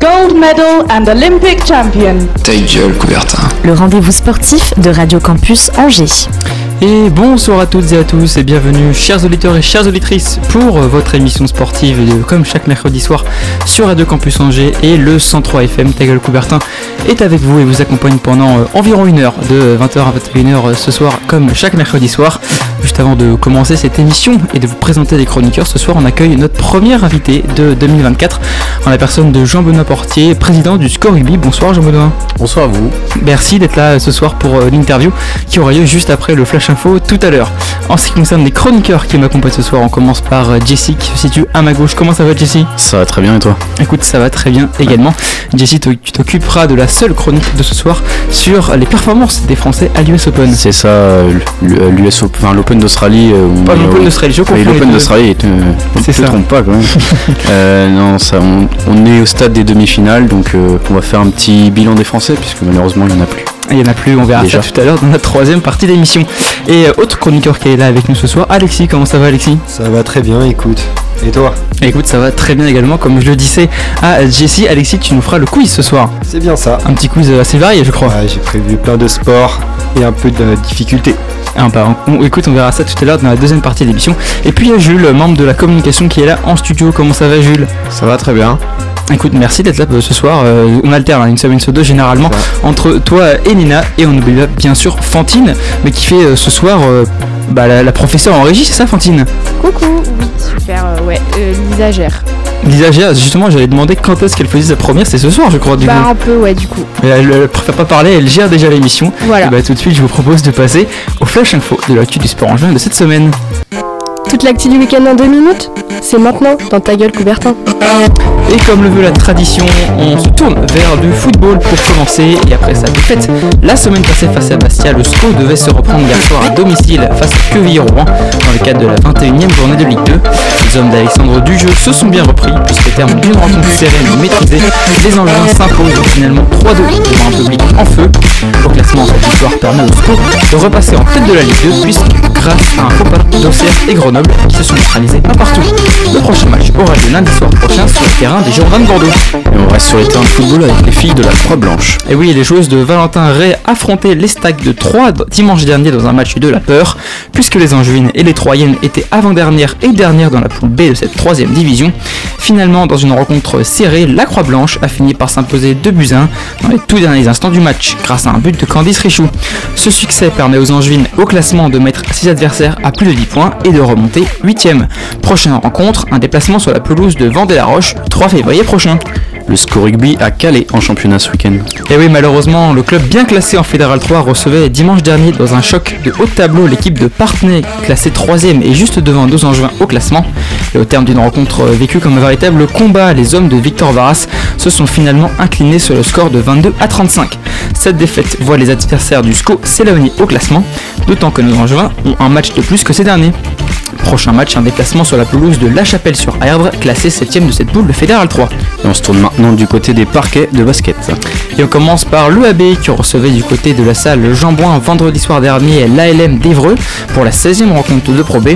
Gold medal and Olympic champion. Ta gueule, Coubertin. le rendez-vous sportif de Radio Campus Angers. Et bonsoir à toutes et à tous et bienvenue chers auditeurs et chères auditrices pour euh, votre émission sportive de, comme chaque mercredi soir sur Radio Campus Angers et le 103 FM Tagueul Coubertin est avec vous et vous accompagne pendant euh, environ une heure de 20h à 21h euh, ce soir comme chaque mercredi soir. Juste avant de commencer cette émission et de vous présenter les chroniqueurs, ce soir on accueille notre premier invité de 2024 en la personne de Jean-Benoît Portier, président du Score Rugby. Bonsoir Jean-Benoît. Bonsoir à vous. Merci d'être là ce soir pour euh, l'interview qui aura lieu juste après le Flash Info tout à l'heure. En ce qui concerne les chroniqueurs qui m'accompagnent ce soir, on commence par euh, Jessie qui se situe à ma gauche. Comment ça va Jessie Ça va très bien et toi? Écoute, ça va très bien également. Jessie, tu t'occuperas de la seule chronique de ce soir sur les performances des Français à l'US Open. C'est ça, euh, l'US Open, enfin l'Open d'Australie. euh, Pas on est l'Open au- d'Australie, je les l'Open d'Australie, je te trompe pas quand même. Euh, non, ça, on, on est au stade des demi-finales, donc euh, on va faire un petit bilan des Français, puisque malheureusement il n'y en a plus. Il y en a plus, on verra Déjà. ça tout à l'heure dans la troisième partie d'émission. Et euh, autre chroniqueur qui est là avec nous ce soir, Alexis. Comment ça va Alexis? Ça va très bien, écoute. Et toi? Écoute, ça va très bien également. Comme je le disais à Jessie, Alexis, tu nous feras le quiz ce soir. C'est bien ça. Un petit quiz assez varié, je crois. Ouais, j'ai prévu plein de sports et un peu de difficulté. Ah, bah, on- écoute, on verra ça tout à l'heure dans la deuxième partie de l'émission. Et puis il y a Jules, membre de la communication qui est là en studio. Comment ça va Jules? Ça va très bien. Écoute, merci d'être là euh, ce soir. Euh, on alterne hein, une semaine sur deux généralement entre toi et Nina. Et on oublie pas, bien sûr Fantine, mais qui fait euh, ce soir euh, bah, la, la professeure en régie, c'est ça Fantine? Coucou, oui, super, euh, ouais, euh, Lisa gère. Lisa Géa, justement, j'allais demander quand est-ce qu'elle faisait sa première, c'est ce soir je crois du Bah, coup. un peu, ouais, du coup. Mais elle, elle préfère pas parler, elle gère déjà l'émission. Voilà. Et bah tout de suite, je vous propose de passer au Flash Info de l'actu du sport en juin de cette semaine. Toute l'actu du week-end en deux minutes? C'est maintenant, dans ta gueule, Coubertin. Et comme le veut la tradition, on se tourne vers du football pour commencer. Et après sa défaite, la semaine passée face à Bastia, le SCO devait se reprendre hier soir à domicile face à Quevilly-Rouen dans le cadre de la 21e journée de Ligue 2. Les hommes d'Alexandre Dujeu se sont bien repris puisqu'au terme d'une rencontre sereine et maîtrisée, les Angevins s'imposent finalement 3-2 devant un public en feu. Au classement, cette victoire permet au SCO de repasser en tête de la Ligue 2 puisque grâce à un faux pas d'Auxerre et Grenoble qui se sont neutralisés un partout. Le prochain match aura lieu lundi soir prochain sur le terrain des Girondins de Bordeaux. Et on reste sur les terrains de football avec les filles de la Croix-Blanche. Et oui, les joueuses de Valentin Ray affrontaient les Stacks de Troyes dimanche dernier dans un match de la peur, puisque les Angevines et les Troyennes étaient avant-dernières et dernières dans la poule B de cette troisième division. Finalement, dans une rencontre serrée, la Croix-Blanche a fini par s'imposer 2 buts à 1 dans les tout derniers instants du match, grâce à un but de Candice Richoux. Ce succès permet aux Angevines au classement de mettre ses adversaires à plus de 10 points et de remonter 8ème. Prochaine rencontre, un déplacement sur la pelouse de Vendée-la-Roche, 3 février prochain. Le score rugby à Calais en championnat ce week-end. Et oui, malheureusement, le club bien classé en Fédéral 3 recevait dimanche dernier dans un choc de haut de tableau l'équipe de Parthenay, classée 3ème et juste devant nos Angevins au classement. Et au terme d'une rencontre vécue comme un véritable combat, les hommes de Victor Varas se sont finalement inclinés sur le score de 22 à 35. Cette défaite voit les adversaires du SCO s'éloigner au classement, d'autant que nos Angevins ont un match de plus que ces derniers. Prochain match, un déplacement sur la pelouse de La Chapelle sur Erdre, classé 7ème de cette poule de Fédéral 3. Et on se tourne maintenant du côté des parquets de basket. Et on commence par l'EAB qui recevait du côté de la salle Jean Boin vendredi soir dernier l'ALM d'Evreux pour la 16e rencontre de Pro B.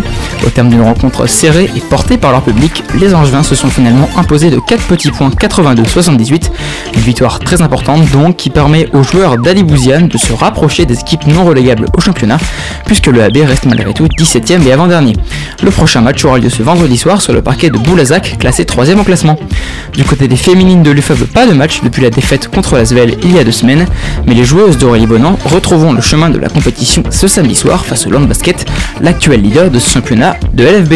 Au terme d'une rencontre serrée et portée par leur public, les Angevins se sont finalement imposés de 4 petits points 82-78. Une victoire très importante donc qui permet aux joueurs d'Ali Bouziane de se rapprocher des équipes non relégables au championnat puisque le AB reste malgré tout 17ème et avant-dernier. Le prochain match aura lieu ce vendredi soir sur le parquet de Boulazac, classé 3ème au classement. Du côté des féminines de l'UFAB, pas de match depuis la défaite contre la Svel il y a deux semaines, mais les joueuses d'Aurélie Bonan retrouveront le chemin de la compétition ce samedi soir face au Land Basket, l'actuel leader de ce championnat de LFB.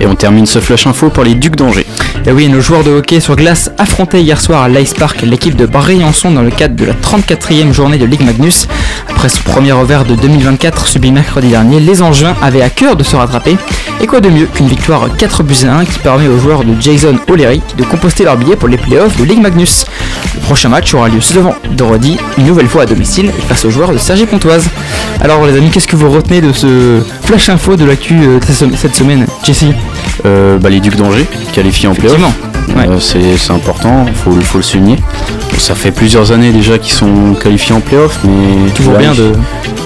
Et on termine ce flash info par les Ducs d'Angers. Et oui, nos joueurs de hockey sur glace affrontaient hier soir à l'Ice Park l'équipe de Briançon dans le cadre de la 34e journée de Ligue Magnus. Après ce premier revers de 2024 subi mercredi dernier, les Angevins avaient à cœur de se rattraper. Et quoi de mieux qu'une victoire 4 buts à 1 qui permet aux joueurs de Jason O'Leary de composter leur billet pour les playoffs de Ligue Magnus. Le prochain match aura lieu ce vendredi, une nouvelle fois à domicile et face aux joueurs de Sergi Pontoise. Alors les amis, qu'est-ce que vous retenez de ce flash info de l'actu euh, cette semaine Jesse? Euh, bah, les Ducs d'Angers, qualifiés en playoff. Effectivement. Ouais. Euh, c'est important, faut, le- faut le souligner. Ça fait plusieurs années déjà qu'ils sont qualifiés en playoff, mais Toujours là, bien de,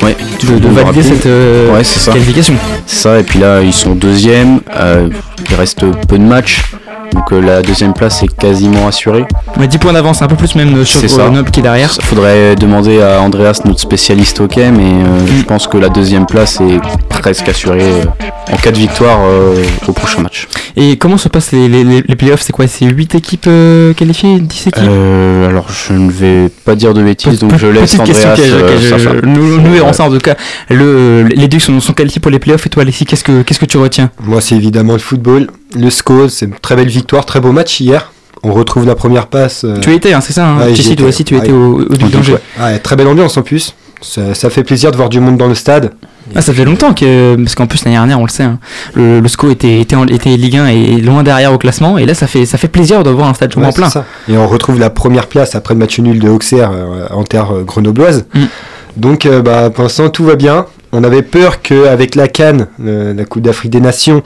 ouais, de, valider cette euh, Ouais, ça. qualification. C'est ça, et puis là ils sont deuxième, euh, il reste peu de matchs, donc euh, la deuxième place est quasiment assurée. Mais 10 points d'avance, un peu plus même sur C'est ça. Grenoble qui est derrière. Il faudrait demander à Andreas, notre spécialiste hockey, mais euh, Mm. je pense que la deuxième place est presque assurée euh, en cas de victoire euh, au prochain match. Et comment se passent les, les, les- les playoffs? C'est quoi? C'est 8 équipes euh, qualifiées? 10 équipes? Euh, alors je ne vais pas dire de bêtises, donc je laisse Andreas euh, nous, nous verrons ça en tout cas. Le, les Ducs sont, sont qualifiés pour les playoffs et toi Alexis, qu'est-ce que, qu'est-ce que tu retiens? Moi, c'est évidemment le football. Le SCO, c'est une très belle victoire, très beau match hier. On retrouve la première passe. euh, Tu étais, hein, c'est ça hein Ouais, toi aussi tu Ouais. étais au, au Duc d'Angers. ouais, très belle ambiance en plus. Ça, ça fait plaisir de voir du monde dans le stade. Ah, ça fait longtemps que. Parce qu'en plus l'année dernière, on le sait, hein, le, le SCO était, était, en, était Ligue 1 et loin derrière au classement. Et là, ça fait, ça fait plaisir de voir un stade Ouais, en plein. ça. Et on retrouve la première place après le match nul de Auxerre euh, en terre euh, grenobloise. Mm. Donc, euh, bah, pour l'instant, tout va bien. On avait peur qu'avec la Cannes, la Coupe d'Afrique des Nations,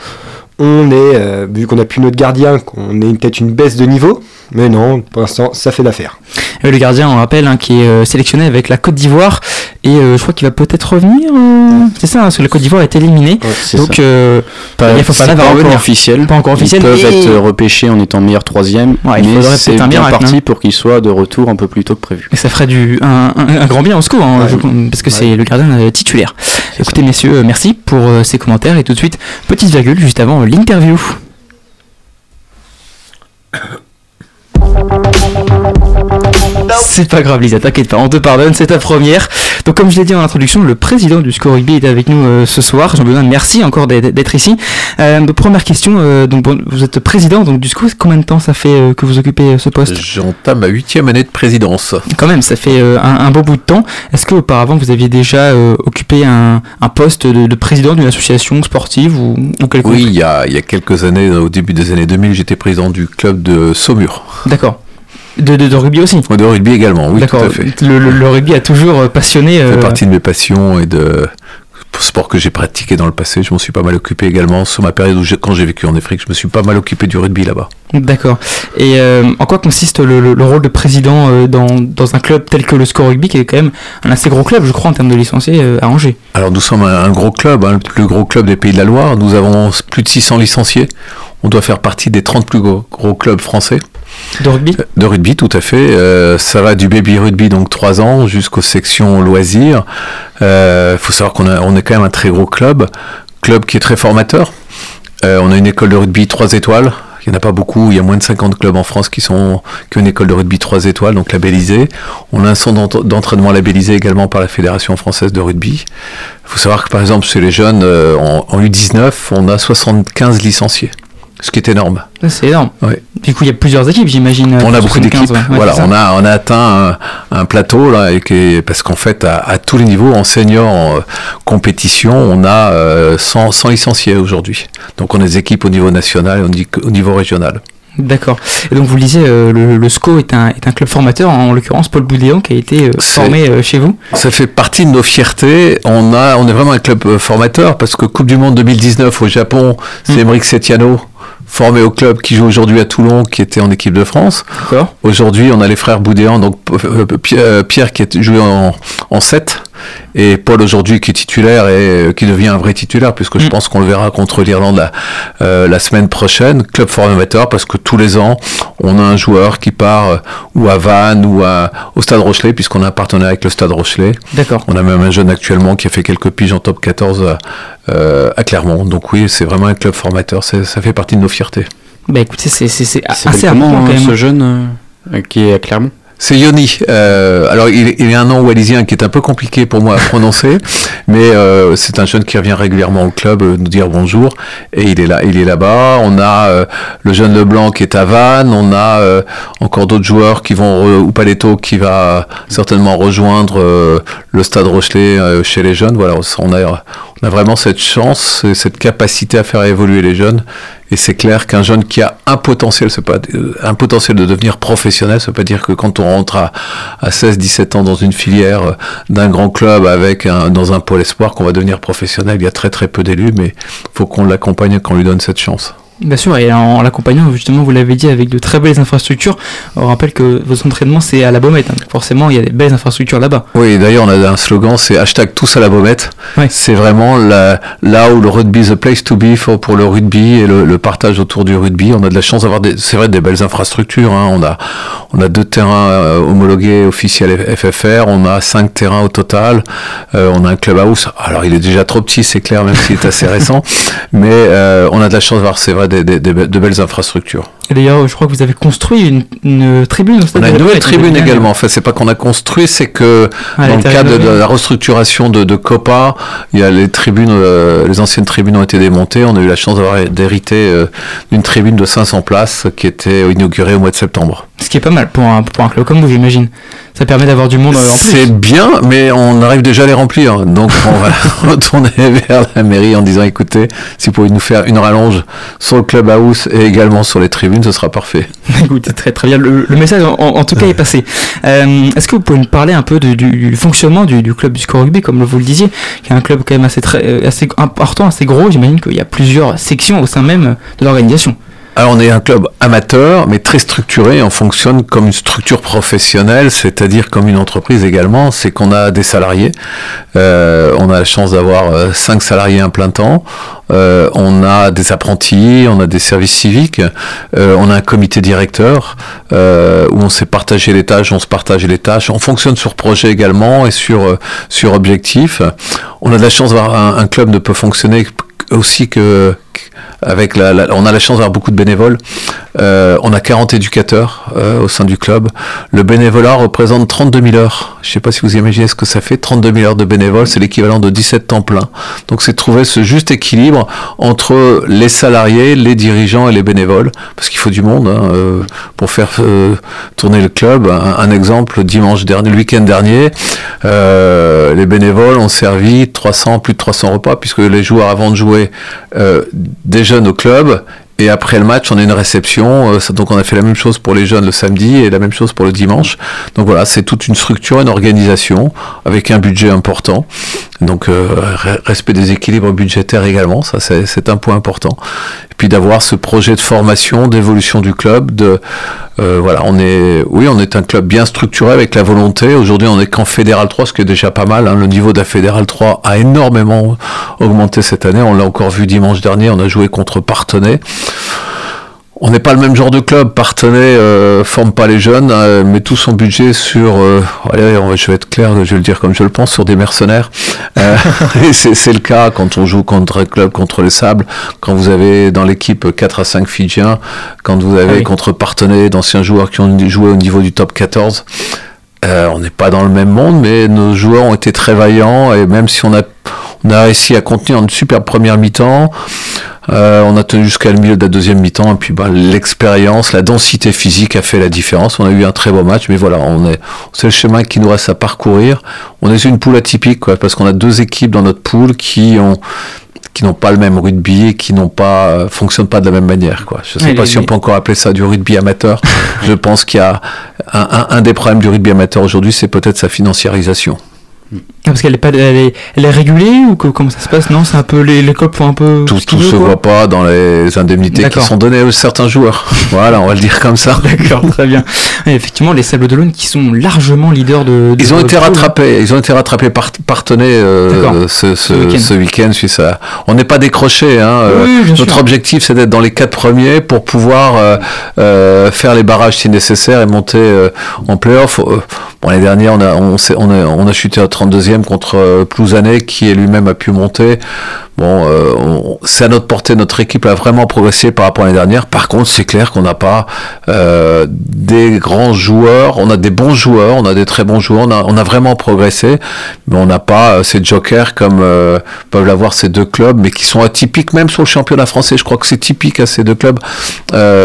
on ait, euh, vu qu'on a plus notre gardien, qu'on ait peut-être une baisse de niveau. Mais non, pour l'instant, ça fait l'affaire. Euh, le gardien, on rappelle, hein, qui est euh, sélectionné avec la Côte d'Ivoire. Et euh, je crois qu'il va peut-être revenir. euh, C'est ça, hein, parce que la Côte d'Ivoire est éliminée. Donc, euh, Pas, il faut pas pas encore revenir. officiel. Pas encore officiel, Ils peuvent mais- être repêchés en étant meilleur troisième, Ouais, il mais faudrait c'est peut-être un bien miracle, parti hein. pour qu'il soit de retour un peu plus tôt que prévu. Et ça ferait du, un, un- un grand bien au SCO, hein, Ouais. je- parce que c'est le gardien titulaire. Écoutez, messieurs, merci pour euh, ces commentaires. Et tout de suite, petite virgule juste avant euh, l'interview. C'est pas grave, Lisa, t'inquiète pas, on te pardonne, c'est ta première. Donc, comme je l'ai dit en introduction, le président du Score Rugby est avec nous euh, ce soir. Jean-Benoît, merci encore d'être ici. Euh, première question, euh, donc, bon, vous êtes président donc, du SCO, combien de temps ça fait euh, que vous occupez euh, ce poste? J'entame ma huitième année de présidence. Quand même, ça fait un, un beau bout de temps. Est-ce qu'auparavant vous aviez déjà euh, occupé un, un poste de, de président d'une association sportive ou, ou quelconque Oui, il y, a, il y a quelques années, au début des années 2000, j'étais président du club de Saumur. D'accord. De, de, de rugby aussi De rugby également, oui, tout D'accord. à fait. Le, le- le rugby a toujours euh, passionné. Ça euh, fait partie de mes passions et de sport que j'ai pratiqué dans le passé. Je m'en suis pas mal occupé également. Sur ma période où j'ai- quand j'ai vécu en Afrique, je me suis pas mal occupé du rugby là-bas. D'accord. Et euh, en quoi consiste le, le- le rôle de président euh, dans, dans un club tel que le Score Rugby, qui est quand même un assez gros club, je crois, en termes de licenciés euh, à Angers? Alors nous sommes un, un gros club, hein, le plus gros club des Pays de la Loire. Nous avons plus de 600 licenciés. On doit faire partie des 30 plus gros, gros clubs français. De rugby? De rugby, tout à fait. Ça va du baby rugby, donc 3 ans, jusqu'aux sections loisirs. Il faut savoir qu'on a- on est quand même un très gros club, club qui est très formateur. On a une école de rugby 3 étoiles. Il n'y en a pas beaucoup, il y a moins de 50 clubs en France qui, sont, qui ont une école de rugby 3 étoiles, donc labellisée. On a un centre d'ent- d'entraînement labellisé également par la Fédération française de rugby. Il faut savoir que par exemple chez les jeunes, euh, en, en U19, on a 75 licenciés, ce qui est énorme. C'est énorme. Ouais. Du coup, il y a plusieurs équipes, j'imagine. euh, On a beaucoup 75, d'équipes. ouais. Voilà, on a, on a atteint un, un plateau là, et qui est- parce qu'en fait, à, à tous les niveaux, en senior, en euh, compétition, on a euh, 100, 100 licenciés aujourd'hui. Donc, on a des équipes au niveau national et au niveau régional. D'accord. Et donc vous le disiez, euh, le, le SCO est un, est un club formateur, en l'occurrence Paul Boudéan qui a été euh, formé euh, chez vous. Ça fait partie de nos fiertés. On, a, on est vraiment un club euh, formateur parce que Coupe du Monde 2019 au Japon, c'est Mm. Emeric Setiano, formé au club qui joue aujourd'hui à Toulon, qui était en équipe de France. D'accord. Aujourd'hui, on a les frères Boudéan, donc euh, Pi- euh, Pierre qui a joué en, en 7 et Paul aujourd'hui qui est titulaire et euh, qui devient un vrai titulaire puisque je Mm. pense qu'on le verra contre l'Irlande la, euh, la semaine prochaine. Club formateur parce que tous les ans, on a un joueur qui part euh, ou à Vannes ou à, au Stade Rochelet puisqu'on a un partenariat avec le Stade Rochelet. D'accord. On a même un jeune actuellement qui a fait quelques piges en top 14 à, euh, à Clermont. Donc oui, c'est vraiment un club formateur, c'est- ça fait partie de nos fiertés. Bah écoutez, c'est assez comment important quand euh, même. ce jeune euh, qui est à Clermont? C'est Yoni. Euh, alors, il, il a un nom wallisien qui est un peu compliqué pour moi à prononcer, mais euh, c'est un jeune qui revient régulièrement au club euh, nous dire bonjour, et il est là, il est là-bas. On a euh, le jeune Leblanc qui est à Vannes, on a euh, encore d'autres joueurs qui vont, ou Paletto qui va certainement rejoindre euh, le Stade Rochelet euh, chez les jeunes. Voilà, on a, on a vraiment cette chance, et cette capacité à faire évoluer les jeunes. Et c'est clair qu'un jeune qui a un potentiel, pas euh, un potentiel de devenir professionnel, ça veut pas dire que quand on rentre à, à 16, 17 ans dans une filière euh, d'un grand club avec un, dans un pôle espoir qu'on va devenir professionnel. Il y a très très peu d'élus, mais faut qu'on l'accompagne et qu'on lui donne cette chance. Bien sûr, et en l'accompagnant, justement, vous l'avez dit, avec de très belles infrastructures. On rappelle que vos entraînements, c'est à la Baumette. hein. Forcément, il y a des belles infrastructures là-bas. Oui, d'ailleurs, on a un slogan, c'est hashtag tous à la baumette. Ouais. C'est vraiment la- là où le rugby is the place to be for, pour le rugby et le, le partage autour du rugby. On a de la chance d'avoir, c'est vrai, des belles infrastructures. hein. On a, on a deux terrains euh, homologués officiels FFR. On a cinq terrains au total. Euh, on a un clubhouse. Alors, il est déjà trop petit, c'est clair, même s'il est assez récent. Mais euh, on a de la chance d'avoir, c'est vrai, des, des- des be- de belles infrastructures. D'ailleurs, je crois que vous avez construit une, une tribune au stade On a une nouvelle tribune également. En dernière. fait, c'est pas qu'on a construit, c'est que Ah, dans le cadre de la restructuration de, de Copa, il y a les tribunes, euh, les anciennes tribunes ont été démontées. On a eu la chance d'avoir d'hériter euh, d'une tribune de 500 places qui était inaugurée au mois de septembre. Ce qui est pas mal pour un, pour un club comme vous, j'imagine. Ça permet d'avoir du monde euh, en. C'est bien, mais on arrive déjà à les remplir. Donc on va retourner vers la mairie en disant écoutez, si vous pouvez nous faire une rallonge sur le clubhouse et également sur les tribunes, ce sera parfait. Écoutez, très très bien. Le, message en, tout cas est passé. Euh, Est-ce que vous pouvez nous parler un peu du, fonctionnement du, du club du Score Rugby, comme vous le disiez, qui est un club quand même assez, très, euh, assez important, assez gros. J'imagine qu'il y a plusieurs sections au sein même de l'organisation. Alors on est un club amateur, mais très structuré. On fonctionne comme une structure professionnelle, c'est-à-dire comme une entreprise également. C'est qu'on a des salariés. Euh, on a la chance d'avoir euh, cinq salariés à plein temps. Euh, on a des apprentis, on a des services civiques. On a un comité directeur où on s'est partagé les tâches, on se partage les tâches. On fonctionne sur projet également et sur sur objectif. On a de la chance d'avoir un, un club ne peut fonctionner aussi que avec la, on a la chance d'avoir beaucoup de bénévoles. Euh, on a 40 éducateurs euh, au sein du club. Le bénévolat représente 32 000 heures. Je ne sais pas si vous imaginez ce que ça fait. 32 000 heures de bénévoles, c'est l'équivalent de 17 temps plein. Donc c'est trouver ce juste équilibre entre les salariés, les dirigeants et les bénévoles, parce qu'il faut du monde hein, euh, pour faire tourner le club. Un, un exemple, dimanche dernier, le week-end dernier, les bénévoles ont servi 300, plus de 300 repas, puisque les joueurs avant de jouer euh, déjeunent au club. Et après le match, on a une réception. euh, donc on a fait la même chose pour les jeunes le samedi et la même chose pour le dimanche. Donc voilà, c'est toute une structure, une organisation avec un budget important. Donc euh, re- respect des équilibres budgétaires également, ça c'est un point important. Puis d'avoir ce projet de formation, d'évolution du club. De euh, voilà, on est, oui, on est un club bien structuré avec la volonté. Aujourd'hui, on est qu'en fédéral 3, ce qui est déjà pas mal. hein. Le niveau de la fédéral 3 a énormément augmenté cette année. On l'a encore vu dimanche dernier. On a joué contre Partenay. On n'est pas le même genre de club. Partenay euh, forme pas les jeunes, euh, met tout son budget sur. euh, allez, on je vais être clair, je vais le dire comme je le pense, sur des mercenaires. Euh, et c'est le cas quand on joue contre un club contre les Sables, quand vous avez dans l'équipe 4 à 5 Fidjiens, quand vous avez Ah oui. contre Partenay d'anciens joueurs qui ont joué au niveau du top 14. Euh, on n'est pas dans le même monde, mais nos joueurs ont été très vaillants et même si on a, on a réussi à contenir une superbe première mi-temps, euh, on a tenu jusqu'à le milieu de la deuxième mi-temps et puis bah, l'expérience, la densité physique a fait la différence. On a eu un très beau match, mais voilà, on est, c'est le chemin qui nous reste à parcourir. On est une poule atypique, quoi, parce qu'on a deux équipes dans notre poule qui ont qui n'ont pas le même rugby et qui n'ont pas euh, fonctionnent pas de la même manière quoi. Je sais pas si on peut encore appeler ça du rugby amateur. Je pense qu'il y a un, un- un des problèmes du rugby amateur aujourd'hui, c'est peut-être sa financiarisation. Ah, Parce qu'elle est pas, elle est, elle est régulée ou que- comment ça se passe? Non, c'est un peu les, les clubs font un peu. Tout, tout se quoi. voit pas dans les indemnités qui sont données à certains joueurs. voilà, on va le dire comme ça. D'accord, très bien. Et effectivement, les Sables d'Olonne qui sont largement leaders de. de Ils ont été rattrapés, ils ont été rattrapés par Partenay euh, ce, ce, Ce week-end. suite à- On n'est pas décroché. Hein, euh, Oui, notre sûr. objectif, c'est d'être dans les quatre premiers pour pouvoir euh, euh, faire les barrages si nécessaire et monter en playoff. Bon, l'année dernière, on a, on, a, on a chuté à 32e contre euh, Plouzané, qui lui-même a pu monter. Bon, euh, c'est à notre portée. Notre équipe a vraiment progressé par rapport à l'année dernière. Par contre, c'est clair qu'on n'a pas euh, des grands joueurs. On a des bons joueurs, on a des très bons joueurs. On a, vraiment progressé, mais on n'a pas euh, ces jokers comme euh, peuvent l'avoir ces deux clubs, mais qui sont atypiques même sur le championnat français. Je crois que c'est typique à ces deux clubs.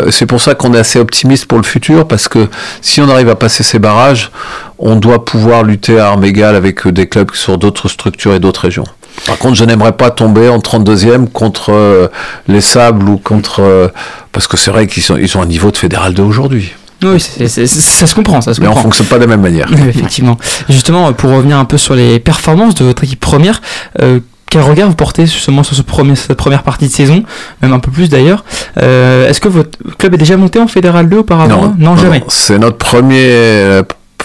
C'est pour ça qu'on est assez optimiste pour le futur, parce que si on arrive à passer ces barrages, on doit pouvoir lutter à armes égales avec des clubs sur d'autres structures et d'autres régions. Par contre, je n'aimerais pas tomber en 32e contre euh, les Sables ou contre... euh, parce que c'est vrai qu'ils sont, ils ont un niveau de fédéral 2 aujourd'hui. Oui, ça se comprend, ça se Mais on comprend. fonctionne pas de la même manière. Oui, effectivement. Justement, pour revenir un peu sur les performances de votre équipe première, euh, quel regard vous portez justement sur ce premier, cette première partie de saison, même un peu plus d'ailleurs Est-ce que votre club est déjà monté en Fédéral 2 auparavant? Jamais. C'est notre premier.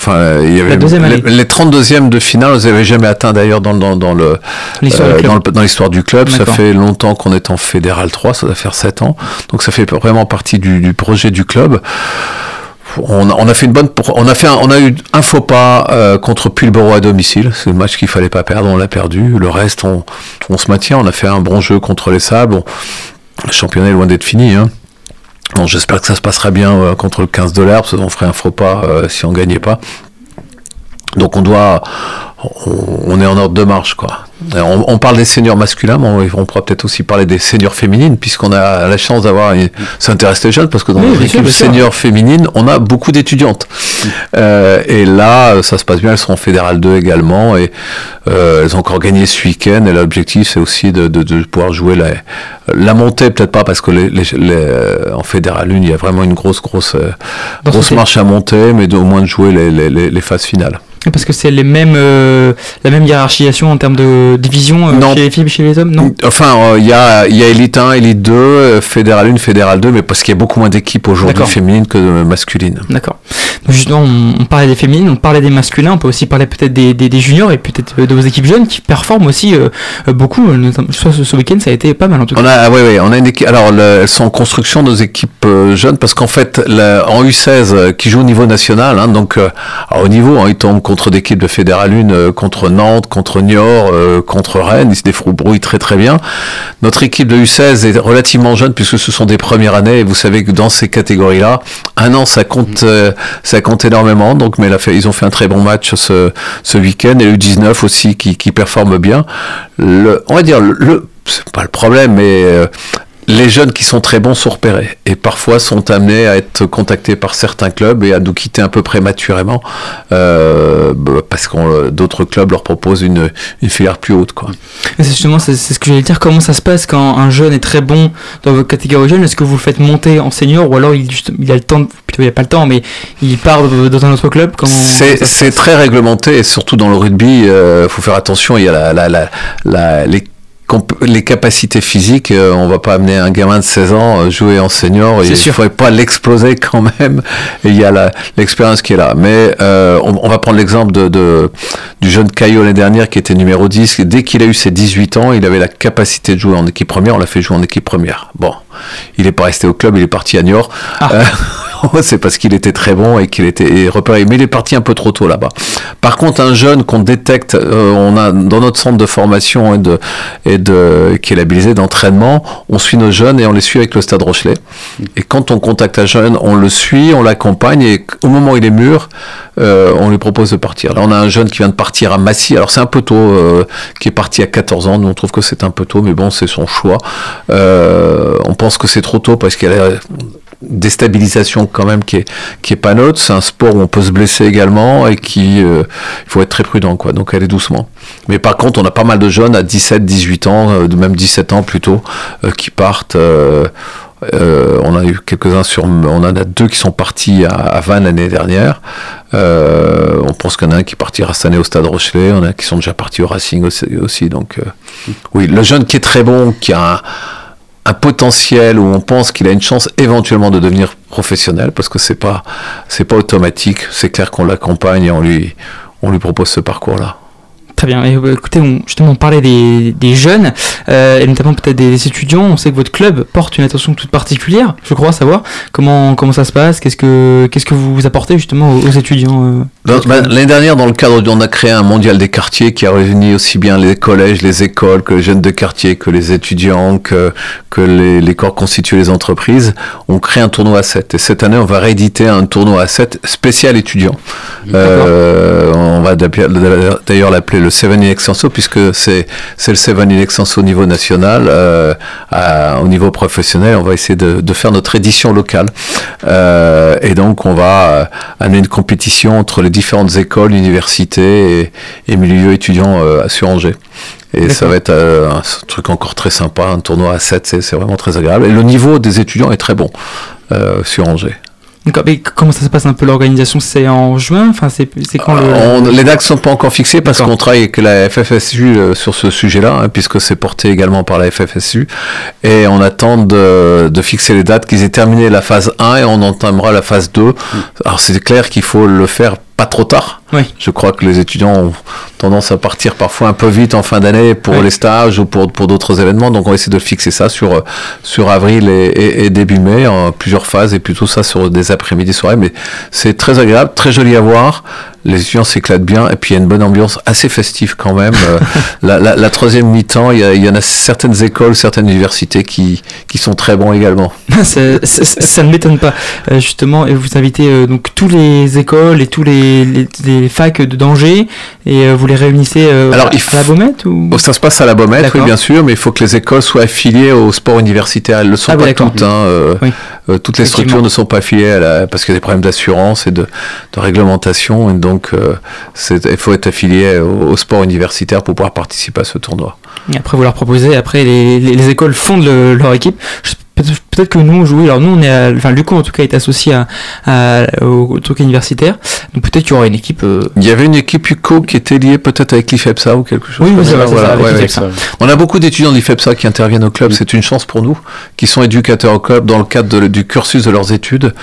Enfin, il y avait La deuxième les, les 32e de finale, les avait jamais atteints d'ailleurs dans, dans, dans le L'histoire euh, du club. dans l'histoire du club. Ça fait longtemps qu'on est en fédéral 3, ça doit faire 7 ans. Donc ça fait vraiment partie du, du projet du club. On a, on a fait une bonne, on a fait, un- on a eu un faux pas euh, contre Pulboro à domicile. C'est le match qu'il fallait pas perdre, on l'a perdu. Le reste, on, on se maintient. On a fait un bon jeu contre les Sables. On- le championnat est loin d'être fini. Hein. Bon, j'espère que ça se passera bien euh, contre le 15 dollars, parce qu'on ferait un faux pas euh, si on gagnait pas. Donc on doit, on, on est en ordre de marche quoi. Et On, on parle des seniors masculins, mais on, on pourra peut-être aussi parler des seniors féminines, puisqu'on a la chance d'avoir, ça intéresse les jeunes, parce que dans Oui, senior féminine, on a beaucoup d'étudiantes. Euh, et là, ça se passe bien, elles sont en fédéral 2 également, et euh, elles ont encore gagné ce week-end, et l'objectif c'est aussi de, de- de pouvoir jouer la, la montée, peut-être pas, parce que les, les- les- en fédéral 1, il y a vraiment une grosse, grosse, euh, grosse marche à monter, mais de- au moins de jouer les, les- les- les phases finales. Parce que c'est les mêmes, euh, la même hiérarchisation en termes de division euh, chez les filles chez les hommes Non? Enfin, euh, il y, a, y a Elite 1, Elite 2, euh, Fédéral 1, Fédéral 2, mais parce qu'il y a beaucoup moins d'équipes aujourd'hui féminines que euh, masculines. D'accord. Justement, on, on parlait des féminines, on parlait des masculins, on peut aussi parler peut-être des, des, des juniors et peut-être euh, de vos équipes jeunes qui performent aussi euh, euh, beaucoup. euh, Je que ce week-end, ça a été pas mal en tout cas. On a, ah ouais, ouais, on a une équipe. Alors, le- elles sont en construction nos équipes euh, jeunes parce qu'en fait, la- en U16 euh, qui joue au niveau national, hein, donc euh, alors, au niveau, hein, ils tombent contre des équipes de Fédéral 1, euh, contre Nantes, contre Niort, euh, contre Rennes, ils se débrouillent très très bien. Notre équipe de U16 est relativement jeune puisque ce sont des premières années et vous savez que dans ces catégories-là, un an ça compte, euh, ça compte énormément. Donc, mais ils ont fait un très bon match ce, ce week-end et le 19 aussi qui, qui performe bien. On va dire le, c'est pas le problème, mais les jeunes qui sont très bons sont repérés et parfois sont amenés à être contactés par certains clubs et à nous quitter un peu prématurément euh, bah, parce que d'autres clubs leur proposent une, une filière plus haute. Quoi. Et c'est justement, c'est ce que j'allais dire. Comment ça se passe quand un jeune est très bon dans votre catégorie jeune Est-ce que vous le faites monter en senior ou alors il, juste- il a le temps, de- plutôt il a pas le temps, mais il part dans un autre club? C'est très réglementé et surtout dans le rugby, il faut faire attention. Il y a la, la, la, la- les, les capacités physiques. euh, on va pas amener un gamin de 16 ans euh, jouer en senior. C'est Il sûr. ne faudrait pas l'exploser quand même. Et il y a l'expérience qui est là. Mais euh, on, on va prendre l'exemple de, de- du jeune Caillot l'année dernière qui était numéro 10. Dès qu'il a eu ses 18 ans, il avait la capacité de jouer en équipe première. On l'a fait jouer en équipe première. Bon, il n'est pas resté au club, il est parti à Niort. Ah. Euh, c'est parce qu'il était très bon et qu'il était repéré. Mais il est parti un peu trop tôt là-bas. Par contre, un jeune qu'on détecte, euh, on a dans notre centre de formation et de, et qui est labellisé d'entraînement, on suit nos jeunes et on les suit avec le Stade Rochelet. Et quand on contacte un jeune, on le suit, on l'accompagne et au moment où il est mûr, euh, on lui propose de partir. Là, on a un jeune qui vient de partir à Massy. Alors c'est un peu tôt, euh, qui est parti à 14 ans. Nous on trouve que c'est un peu tôt, mais bon, c'est son choix. On pense que c'est trop tôt parce qu'il y a déstabilisation quand même qui est qui est pas neutre. C'est un sport où on peut se blesser également et qui euh, il faut être très prudent quoi. Donc aller doucement. Mais par contre, on a pas mal de jeunes à 17, 18 ans, euh, même 17 ans plutôt, euh, qui partent. on a eu quelques-uns sur, on en a deux qui sont partis à, à Vannes l'année dernière. On pense qu'il y en a un qui partira cette année au Stade Rochelet, on a qui sont déjà partis au Racing aussi. aussi. donc, oui, le jeune qui est très bon, qui a un, un potentiel où on pense qu'il a une chance éventuellement de devenir professionnel, parce que c'est pas, c'est pas automatique. C'est clair qu'on l'accompagne et on lui, on lui propose ce parcours-là. Très bien. Et, euh, écoutez, justement, on parlait des, des jeunes, euh, et notamment peut-être des, étudiants. On sait que votre club porte une attention toute particulière, je crois savoir. Comment, comment ça se passe? Qu'est-ce que, que vous apportez justement aux, étudiants euh? L'année dernière, dans le cadre, on a créé un mondial des quartiers qui a réuni aussi bien les collèges, les écoles, que les jeunes de quartier, que les étudiants, que, que les, les corps constitués les entreprises. On crée un tournoi à 7. Et cette année, on va rééditer un tournoi à 7 spécial étudiant. Euh, on va d'ailleurs l'appeler le Seven in Extenso, puisque c'est le Seven in Extenso au niveau national. Euh, à- au niveau professionnel, on va essayer de, de faire notre édition locale. Euh, et donc, on va euh, amener une compétition entre les différentes écoles, universités et, et milieux étudiants euh, à sur Angers. Et ça va être euh, un truc encore très sympa, un tournoi à 7, c'est vraiment très agréable. Et le niveau des étudiants est très bon euh, sur Angers. Comment ça se passe un peu l'organisation? C'est en juin? Enfin, c'est quand le. Euh, On- les dates sont pas encore fixées parce qu'on travaille avec la FFSU euh, sur ce sujet-là, hein, puisque c'est porté également par la FFSU. Et on attend de, de fixer les dates, qu'ils aient terminé la phase 1 et on entamera la phase 2. Alors c'est clair qu'il faut le faire pas trop tard. Oui. Je crois que les étudiants ont tendance à partir parfois un peu vite en fin d'année pour Oui. les stages ou pour, pour d'autres événements. Donc on va essayer de fixer ça sur, sur avril et, et- et début mai, en plusieurs phases, et plutôt ça sur des après-midi, soirées. Mais c'est très agréable, très joli à voir. Les étudiants s'éclatent bien, et puis il y a une bonne ambiance assez festive quand même. Euh, la, la- la troisième mi-temps, il y, a- il y en a certaines écoles, certaines universités qui, qui sont très bons également. ça, ça- ça ne m'étonne pas. Euh, justement, et vous invitez euh, donc tous les écoles et tous les, les, les facs de danger et euh, vous les réunissez Alors, à, il à faut- la Baumette ou? Bon, ça se passe à la Baumette, oui, bien sûr, mais il faut que les écoles soient affiliées au sport universitaire. Elles ne le sont Ah pas toutes. hein, Oui. Euh, toutes les structures ne sont pas affiliées à la- parce qu'il y a des problèmes d'assurance et de, de réglementation. Et donc, euh, il faut être affilié au, au sport universitaire pour pouvoir participer à ce tournoi. Et après, vous leur proposez, après, les, les, les écoles fondent le- leur équipe. Je- peut-être- que nous, oui, alors nous, on est à- enfin, Luco en tout cas est associé à, à- au, au truc universitaire. Donc peut-être qu'il y aura une équipe. euh, Il y avait une équipe UCO qui était liée peut-être avec l'IFEPSA ou quelque chose Oui, oui, ça. Voilà, ça, ouais. On a beaucoup d'étudiants de l'IFEPSA qui interviennent au club. C'est une chance pour nous, qui sont éducateurs au club dans le cadre de- du cursus de leurs études.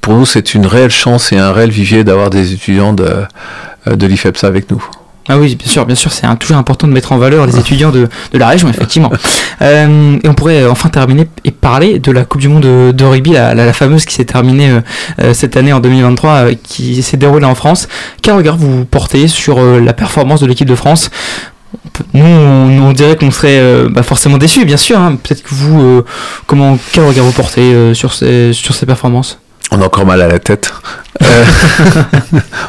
Pour nous, c'est une réelle chance et un réel vivier d'avoir des étudiants de, euh, de l'IFEPSA avec nous. Ah oui, bien sûr, bien sûr, c'est toujours important de mettre en valeur les étudiants de, de la région, effectivement. Euh, et on pourrait enfin terminer et parler de la Coupe du Monde de, rugby, la, fameuse qui s'est terminée euh, euh, cette année en 2023, euh, qui s'est déroulée en France. Quel regard vous portez sur la performance de l'équipe de France? Nous, on, dirait qu'on serait bah, forcément déçus, bien sûr. hein. Peut-être que vous, comment, quel regard vous portez sur, ces, sur ces performances? On a encore mal à la tête.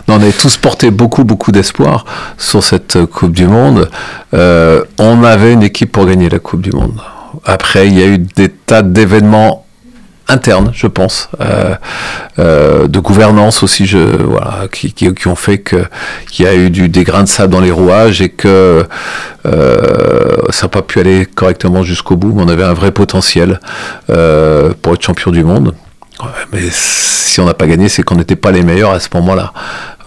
On avait tous porté beaucoup, beaucoup d'espoir sur cette Coupe du Monde. On avait une équipe pour gagner la Coupe du Monde. Après, il y a eu des tas d'événements internes, je pense, euh, euh, de gouvernance aussi, qui, ont fait qu'il y a eu du, des grains de sable dans les rouages et que euh, ça n'a pas pu aller correctement jusqu'au bout. Mais on avait un vrai potentiel pour être champion du monde. Mais si on n'a pas gagné, c'est qu'on n'était pas les meilleurs à ce moment-là.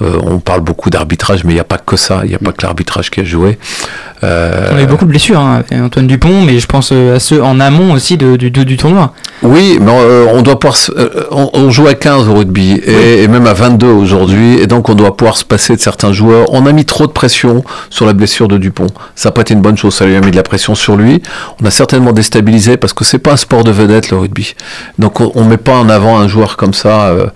Euh, on parle beaucoup d'arbitrage, mais il n'y a pas que ça. Il n'y a pas que l'arbitrage qui a joué. Euh, On a eu beaucoup de blessures, hein, Antoine Dupont, mais je pense euh, à ceux en amont aussi de- du, du- tournoi. Oui, mais euh, on doit pouvoir. se- euh, on, on joue à 15 au rugby et, et même à 22 aujourd'hui, et donc on doit pouvoir se passer de certains joueurs. On a mis trop de pression sur la blessure de Dupont. Ça n'a pas été une bonne chose. Ça lui a mis de la pression sur lui. On a certainement déstabilisé parce que c'est pas un sport de vedette le rugby. Donc on, on met pas en avant un joueur comme ça. Euh,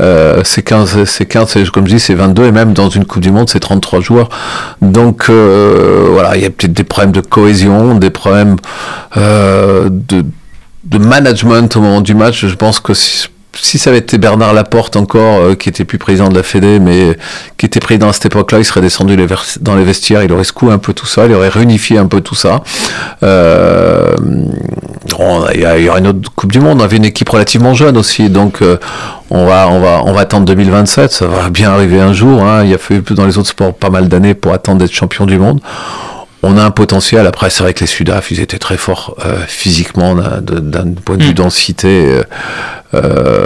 euh, c'est 15, c'est 15, c'est- comme je dis, c'est 22 et même dans une Coupe du Monde, c'est 33 joueurs. Donc euh, voilà, il y a peut-être des problèmes de cohésion, des problèmes euh, de de management au moment du match. Je pense que si, si ça avait été Bernard Laporte encore, euh, qui était plus président de la Fédé, mais qui était président à cette époque-là, il serait descendu dans les vestiaires, il aurait secoué un peu tout ça, il aurait réunifié un peu tout ça. Euh, il y, a- il y aura une autre Coupe du Monde, on avait une équipe relativement jeune aussi, donc euh, on va, on va, on va attendre 2027, ça va bien arriver un jour. Hein. Il y a fallu dans les autres sports pas mal d'années pour attendre d'être champion du monde on a un potentiel. Après, c'est vrai que les Sudaf, ils étaient très forts euh, physiquement, d'un point de vue Mm. densité. euh, euh,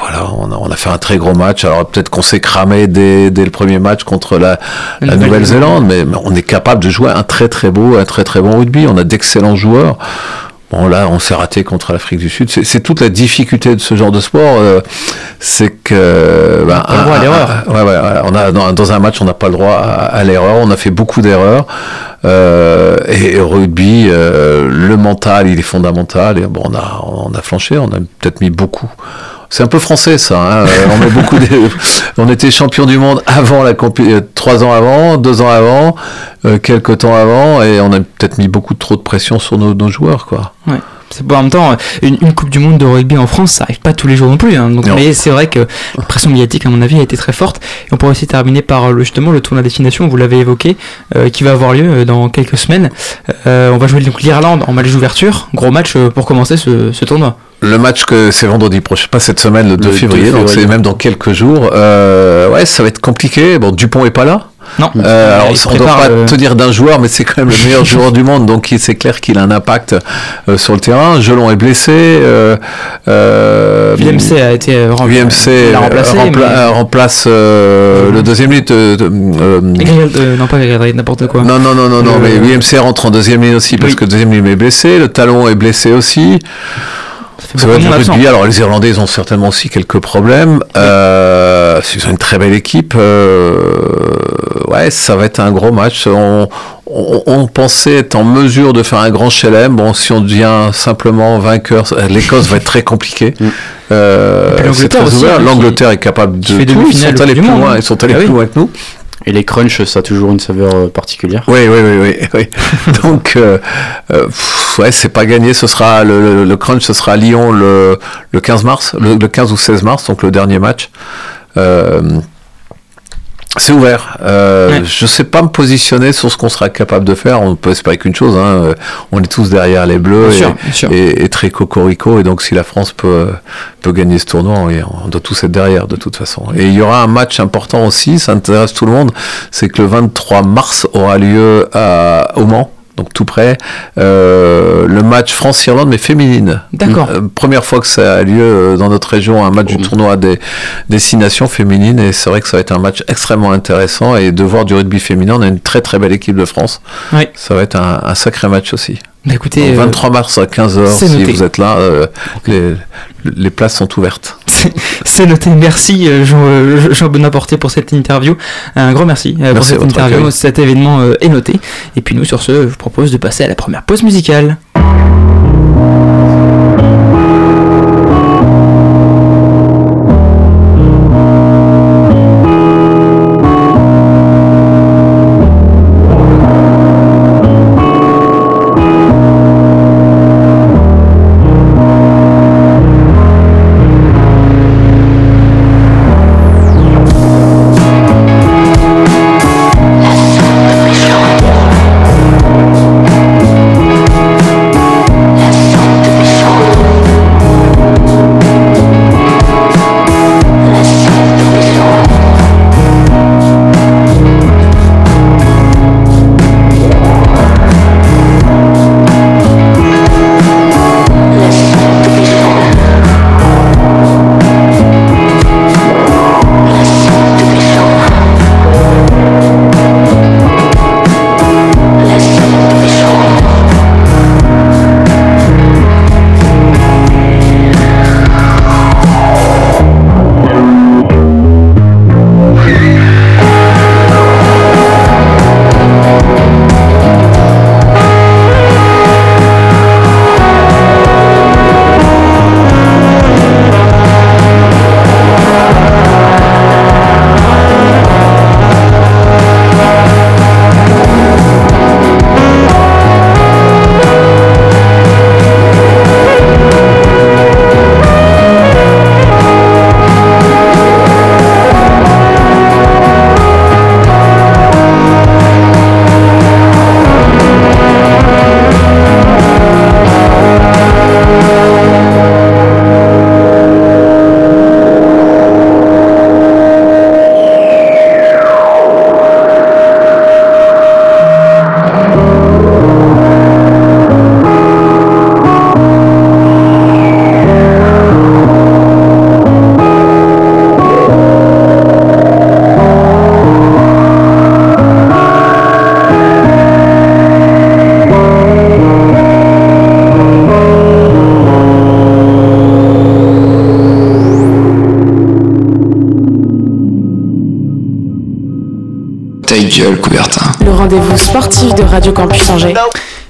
voilà, on a, on a fait un très gros match. Alors peut-être qu'on s'est cramé dès, dès le premier match contre la, La la Nouvelle-Zélande. Nouvelle-Zélande, mais, mais on est capable de jouer un très très beau, un très très bon rugby. On a d'excellents joueurs. Bon là, on s'est raté contre l'Afrique du Sud. C'est toute la difficulté de ce genre de sport, euh, c'est que droit à un- l'erreur. un- Ouais, ouais, ouais. On a, dans, dans un match, on n'a pas le droit à, à l'erreur. On a fait beaucoup d'erreurs. Euh, et, au rugby, euh, le mental, il est fondamental. Et bon, on a, on a flanché. On a peut-être mis beaucoup C'est un peu français ça. hein. Euh, on, met beaucoup de- on était champion du monde avant la euh, trois ans avant, deux ans avant, euh, quelques temps avant, et on a peut-être mis beaucoup trop de pression sur nos, nos joueurs, quoi. Ouais. C'est pas en même temps une, une Coupe du Monde de rugby en France, ça arrive pas tous les jours non plus. hein. Donc, Non. mais c'est vrai que la pression médiatique, à mon avis, a été très forte. Et on pourrait aussi terminer par euh, le, justement le tournoi destination. Vous l'avez évoqué, euh, qui va avoir lieu euh, dans quelques semaines. Euh, on va jouer donc l'Irlande en match d'ouverture. Gros match pour commencer ce, ce tournoi. Le match que c'est vendredi prochain, pas cette semaine, le 2 Le 2 février, donc c'est même dans quelques jours. Euh, ouais, ça va être compliqué. Bon, Dupont est pas là. Non. Euh, alors, on ne doit pas te dire d'un joueur, mais c'est quand même le meilleur joueur du monde, donc c'est clair qu'il a un impact euh, sur le terrain. Gelon est blessé. Euh, VMC a été rem- VMC il a remplacé. rempla- mais- remplace euh, le deuxième ligne. non, pas n'importe quoi. non, non, non, non, non, mais VMC rentre en deuxième ligne aussi parce Oui. que le deuxième ligne est blessé. Le talon est blessé aussi. Ça fait beaucoup de rugby. Alors les Irlandais ils ont certainement aussi quelques problèmes. Euh, ils ont une très belle équipe. Euh, ouais, ça va être un gros match. On, on, on pensait être en mesure de faire un grand chelem. Bon, si on devient simplement vainqueur, l'Écosse va être très compliqué. Euh, Et puis c'est l'Angleterre très aussi, ouvert. hein, L'Angleterre est capable de tout. Ils demi-finale sont allés du plus loin. hein. Ils sont allés Ah plus oui. loin que nous. Et les crunchs, ça a toujours une saveur euh, particulière. Oui, oui, oui, oui. oui. Donc, euh, euh, ouais, c'est pas gagné. Ce sera le, crunch, ce sera à Lyon le, le 15 mars, le 15 ou 16 mars, donc le dernier match. C'est ouvert. Euh, Ouais. Je sais pas me positionner sur ce qu'on sera capable de faire. On peut espérer qu'une chose. Hein, euh, on est tous derrière les Bleus Bien et, sûr, et- et très cocorico. Et donc, si la France peut, peut gagner ce tournoi, oui, on doit tous être derrière de toute façon. Et il y aura un match important aussi. Ça intéresse tout le monde. C'est que le 23 mars aura lieu à, au Mans. Donc tout près, euh, le match France-Irlande mais féminine. D'accord. Euh, première fois que ça a lieu euh, dans notre région, un match du tournoi des destinations féminines et c'est vrai que ça va être un match extrêmement intéressant et de voir du rugby féminin, on a une très très belle équipe de France. Oui. Ça va être un, un sacré match aussi. Bah, écoutez, Donc, euh, 23 mars à 15h, c'est si noté. vous êtes là, euh, les, les places sont ouvertes. C'est noté. Merci euh, Jean, Jean Benoît Porté pour cette interview. Un grand merci, pour cette interview. accueil. Cet événement est noté. Et puis nous, sur ce, je vous propose de passer à la première pause musicale.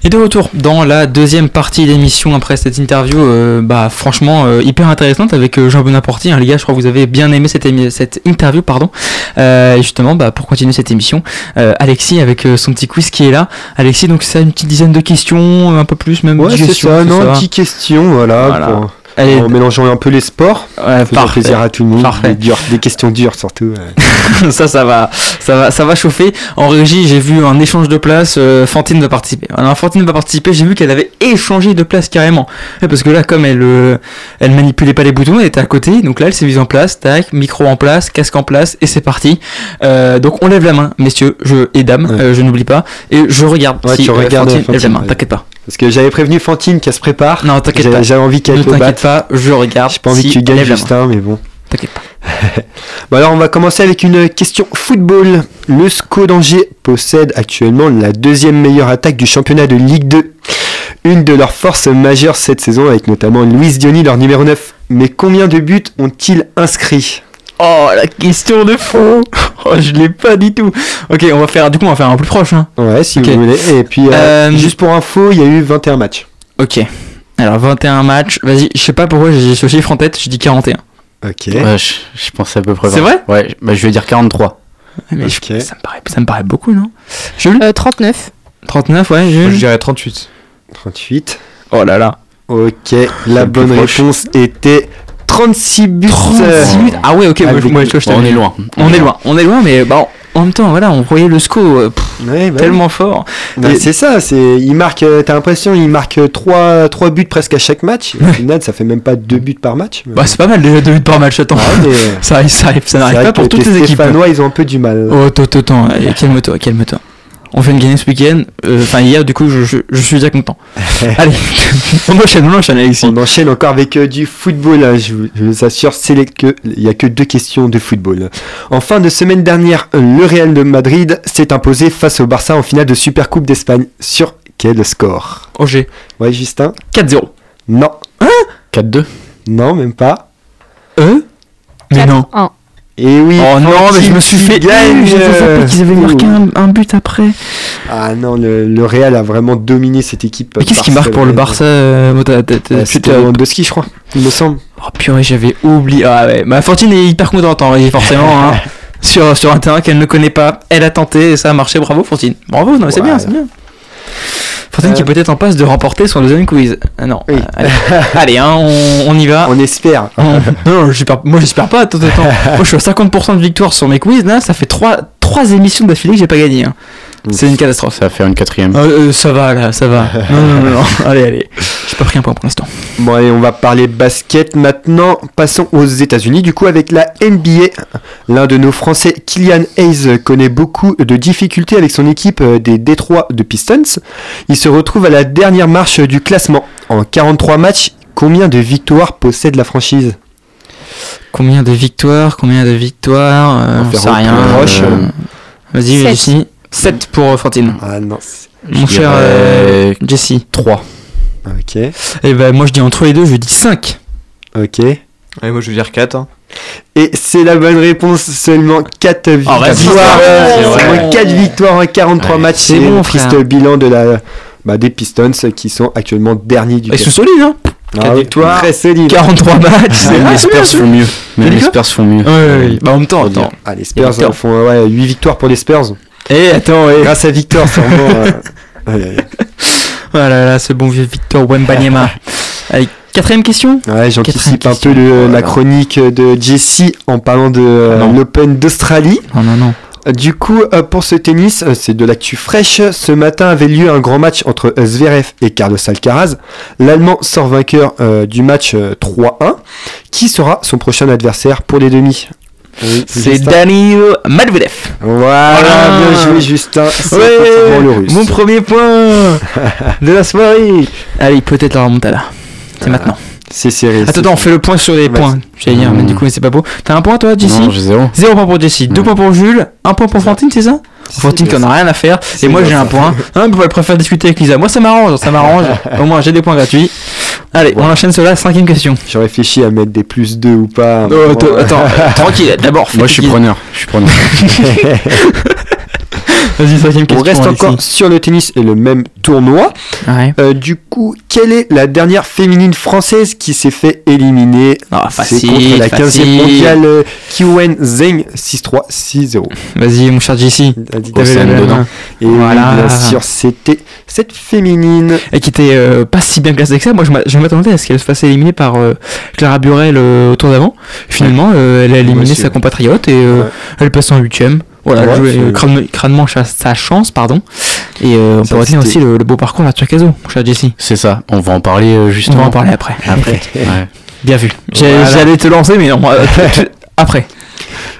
Et de retour dans la deuxième partie de l'émission après cette interview, euh, bah franchement euh, hyper intéressante avec euh, Jean Bonaporti. Hein, les gars, je crois que vous avez bien aimé cette, émi- cette interview, pardon. Euh, et justement, bah, pour continuer cette émission, euh, Alexis avec euh, son petit quiz qui est là. Alexis, donc ça une petite dizaine de questions, un peu plus même. Ouais, dix c'est questions, ça, c'est non, ça. 10 questions, voilà. Voilà. pour- Allez, en mélangeant un peu les sports. ouais, parfait. plaisir à tout le monde. Parfait. Des, durs- des questions dures surtout. ouais. ça, ça va, ça va, ça va chauffer. En régie, j'ai vu un échange de places. euh, Fantine va participer. Alors, Fantine va participer. J'ai vu qu'elle avait échangé de place carrément. Ouais, parce que là, comme elle, euh, elle manipulait pas les boutons, elle était à côté. Donc là, elle s'est mise en place. Tac, micro en place, casque en place, et c'est parti. Euh, donc on lève la main, messieurs, je et dames. Euh, je n'oublie pas. Et je regarde. Ouais, si, tu euh, regardes, Fantine, lève la main. T'inquiète pas. Parce que j'avais prévenu Fantine qu'elle se prépare. Non, t'inquiète pas. j'avais envie qu'elle te t'inquiète batte. pas. Je regarde. J'ai pas envie si que tu gagnes. Justin, mais bon. T'inquiète pas. Bon alors on va commencer avec une question football. Le SCO d'Angers possède actuellement la deuxième meilleure attaque du championnat de Ligue 2. Une de leurs forces majeures cette saison avec notamment Luis Diony, leur numéro 9. Mais combien de buts ont-ils inscrits? Oh, la question de faux. Oh, je l'ai pas du tout. Ok, on va faire. Du coup, on va faire un plus proche. Hein. Ouais, si vous voulez. Et puis euh, Euh, juste pour info, il y a eu 21 matchs. Ok. Alors 21 matchs, vas-y, je sais pas pourquoi j'ai ce chiffre en tête, je dis 41. Ok. Ouais, je, je pensais à peu près. C'est vrai? Ouais, bah, je vais dire 43. Mais je- ça, me paraît, ça me paraît beaucoup, non? Jules? Euh, 39. 39, ouais, je dirais 38. 38. Oh là là. Ok, la bonne proche. réponse était 36 buts. 36 minutes Ah ouais, ok, Ah, moi, beaucoup. moi, je, je Bon, on est loin. On est loin, on est loin, mais bah, en même temps, voilà, on voyait le SCO euh, pff, Ouais, bah, tellement fort. bah, c'est ça, c'est il marque euh, t'as l'impression il marque 3 trois buts presque à chaque match. Au final, ça fait même pas 2 buts par match. Bah, c'est pas mal déjà 2 buts par match, attends. Ouais, mais- Ça arrive, ça arrive, ça n'arrive pas pour toutes les les équipes. Stéphanois, ils ont un peu du mal. Oh, attends, attends, allez, calme-toi, calme-toi. On fait une gagnée ce week-end, euh, enfin hier, du coup, je, je, je suis déjà content. allez, on enchaîne, on enchaîne, Alexis. On enchaîne encore avec euh, du football. hein, Je, vous- je vous assure, c'est les- que il y a que deux questions de football. En fin de semaine dernière, le Real de Madrid s'est imposé face au Barça en finale de Supercoupe d'Espagne. Sur quel score? OG, Ouais, Justin? 4-0. Non, 4-2. non, même pas. Euh Mais non. 1. Et oui. Oh non, mais je me suis fait gagne. Qu'ils avaient marqué un, un but après. Ah non, le, le Real a vraiment dominé cette équipe. Mais qu'est-ce qui marque pour le Barça euh, tu C'était Lewandowski, je crois, il me semble. Oh purée, j'avais oublié. Ah ouais, ma Fortune est hyper contente en régie, forcément. hein. sur, sur un terrain qu'elle ne connaît pas. Elle a tenté et ça a marché. Bravo, Fortune. Bravo, non, mais c'est bien, c'est bien. Fortune qui Euh. est peut-être en passe de remporter son deuxième quiz. Ah non. Oui. euh, allez, Allez, hein, on, on y va. On espère. On- non, j'espère- moi j'espère pas. Attends, attends. moi je suis à 50% de victoire sur mes quiz. Là, ça fait 3, trois émissions d'affilée que j'ai pas gagné. hein. C'est une catastrophe. Ça va faire une quatrième. Euh, euh, ça va là, ça va. Non, non, non, non. allez, allez. Pas pris un point pour l'instant. Bon allez, on va parler basket maintenant. Passons aux États-Unis. Du coup, avec la NBA, l'un de nos Français, Kylian Hayes, connaît beaucoup de difficultés avec son équipe euh, des Détroits de Pistons. Il se retrouve à la dernière marche du classement. En 43 matchs, combien de victoires possède la franchise? Combien de victoires Combien de victoires euh, On sait rien. euh, Vas-y, Sept. Jessie. 7 pour Fantine. Ah non. Mon cher euh, Jessie. 3. Ok, Et ben moi je dis entre les deux, je dis 5. ok. Ouais, moi, je veux dire 4. Hein. Et c'est la bonne réponse, seulement 4 victoires. vas-y, c'est vrai, c'est vrai. Seulement 4 victoires en 43 Ouais, matchs. c'est le triste bilan de la, bah, des Pistons qui sont actuellement derniers du Ils sont solides, hein Ah victoires, Très solide. 43 matchs. Ah, les Spurs font mieux. Dit les Spurs font mieux. Ouais, ouais, ouais. Bah en même temps, attends. Ah, les Spurs font euh, ouais, 8 victoires pour les Spurs. Eh, attends, ouais. Grâce à Victor, sûrement. euh, ouais. Oh là là, ce bon vieux Victor Wembanyama. Allez, quatrième question Ouais, j'anticipe un peu le- la chronique de Jesse en parlant de euh, Ah non. l'Open d'Australie. Non, non, non. Du coup, euh, pour ce tennis, euh, c'est de l'actu fraîche. Ce matin avait lieu un grand match entre euh, Zverev et Carlos Alcaraz. L'Allemand sort vainqueur euh, du match euh, 3-1. Qui sera son prochain adversaire pour les demi? Oui, C'est. Daniil Medvedev. Voilà, Voilà. bien joué Justin. C'est Ouais, effectivement le russe. mon premier point de la soirée. Allez, peut-être la remontada. C'est maintenant. C'est serré. Attends, on fait le point sur les points. J'allais dire, mais Mmh. du coup, c'est pas beau. T'as un point, toi, Jessie Non, j'ai zéro. Zéro point pour Jessie, deux Ouais. points pour Jules, un point pour Fantine, c'est ça Fantine qui en a rien à faire, et moi j'ai un point. Hein, elle préfère discuter avec Lisa. Moi ça m'arrange, ça m'arrange. Au moins j'ai des points gratuits. Allez, on enchaîne cela, cinquième question. Je réfléchis à mettre des plus 2 ou pas. Oh, Bon, attends, attends, tranquille, d'abord. Moi, je suis preneur. Je suis preneur. Vas-y, On reste Alexis. encore sur le tennis et le même tournoi. Ouais. Euh, du coup, quelle est la dernière féminine française qui s'est fait éliminer? Ah, C'est facile, contre la 15e facile. mondiale euh, Kiwen Zheng 6-3, 6-0. Vas-y, mon cher JC. Et Voilà. bien sûr, c'était cette féminine. Et qui était euh, pas si bien classée que ça. Moi, je m'a- je m'attendais à ce qu'elle se fasse éliminer par euh, Clara Burel au tour d'avant. Finalement, elle a éliminé sa compatriote et Ouais. elle passe en huitième. Voilà, Ouais, jouait c'est- euh, crâne- crânement sa, sa chance, pardon. Et euh, on Ça, peut retenir aussi le, le beau parcours de la Turcaso, cher Jesse. C'est ça, on va en parler euh, On justement. va en parler après. Après. Ouais. Bien vu. Voilà. J'allais te lancer, mais non. euh, après.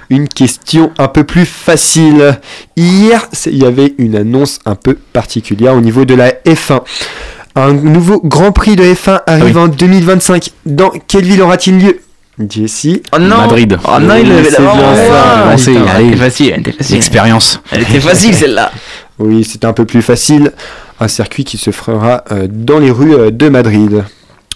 Une question un peu plus facile. Hier, il y avait une annonce un peu particulière au niveau de la F1. Un nouveau Grand Prix de F1 arrive Ah en 2025. Dans quelle ville aura-t-il lieu? Jessie Oh non Madrid. Oh non, il Oui, avait c'est la bien main. ça. Ouais, Lancez, putain, allez. Elle était facile, elle était facile. Expérience. Elle était facile celle-là. Oui, c'est un peu plus facile. Un circuit qui se fera euh, dans les rues euh, de Madrid.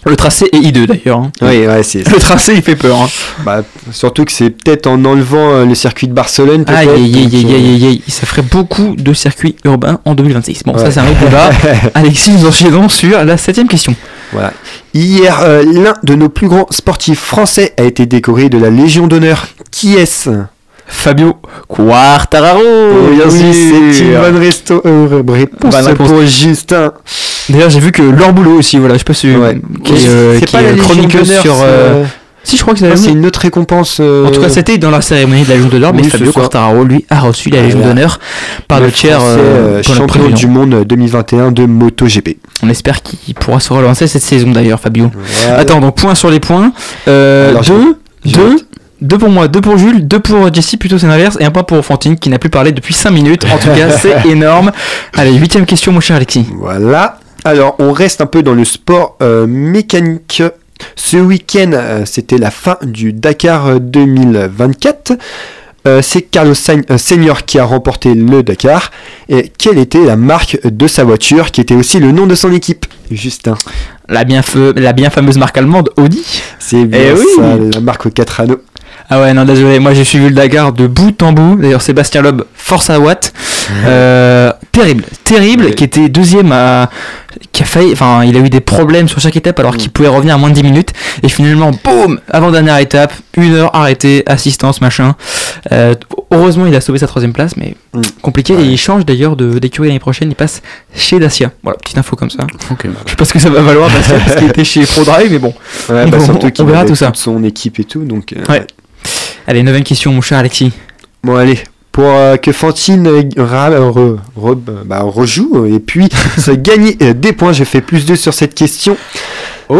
Le tracé est hideux d'ailleurs. hein. Oui, ouais, c'est Le tracé il fait peur. hein. bah, surtout que c'est peut-être en enlevant euh, le circuit de Barcelone. Aïe aïe aïe aïe aïe aïe, ça ferait beaucoup de circuits urbains en 2026. Bon, ça c'est un autre débat. Alexis, nous enchaînons sur la septième question. Voilà. Hier, euh, l'un de nos plus grands sportifs français a été décoré de la Légion d'honneur. Qui est-ce? Fabio Quartararo. Oui, bien sûr. c'est une bonne resto- euh, réponse Bonne réponse. pour Justin. D'ailleurs, j'ai vu que Laure Boulot aussi, voilà, je sais pas si Ouais. qui est, euh, pas est la d'honneur, sur. Si, je crois que c'est ah, Légion. une autre récompense. euh, En tout cas, c'était dans la cérémonie de la Légion d'honneur, mais Fabio. Quartararo, lui, a reçu la Légion Voilà. d'honneur par le, tiers euh, euh, champion du monde 2021 de MotoGP. On espère qu'il pourra se relancer cette saison d'ailleurs, Fabio. Voilà. Attends, donc point sur les points. Euh, Alors, deux, je- deux, deux pour moi, deux pour Jules, deux pour Jessie, plutôt c'est l'inverse, et un point pour Fantine qui n'a plus parlé depuis 5 minutes. En tout cas, c'est énorme. Allez, huitième question, mon cher Alexis. Voilà. Alors, on reste un peu dans le sport euh, mécanique. Ce week-end, euh, c'était la fin du Dakar euh, 2024. Euh, c'est Carlos Sain- euh, Senior qui a remporté le Dakar. Et quelle était la marque de sa voiture, qui était aussi le nom de son équipe? Justin. La bien, feu- la bien fameuse marque allemande Audi. C'est bien Eh oui. la marque aux 4 anneaux. Ah ouais, non, désolé, moi j'ai suivi le Dakar de bout en bout. D'ailleurs, Sébastien Loeb, force à Watt. Euh, terrible, terrible, Ouais. qui était deuxième à. qui a failli. Enfin, il a eu des problèmes sur chaque étape alors qu'il pouvait revenir à moins de 10 minutes. Et finalement, boum Avant-dernière étape, une heure arrêtée, assistance, machin. Euh, heureusement, il a sauvé sa troisième place, mais Mm. compliqué. Ouais. Et il change d'ailleurs de- d'écurie l'année prochaine, il passe chez Dacia. Voilà, petite info comme ça. Je sais pas ce que ça va valoir Dacia parce qu'il était chez ProDrive, mais bon. Ouais, bah, On- verra tout ça. toute son équipe et tout. Donc, euh, Ouais. Allez, neuvième question, mon cher Alexis. Bon allez, pour euh, que Fantine euh, ra- re- re- bah, rejoue euh, et puis se gagner euh, des points, j'ai fait plus 2 sur cette question.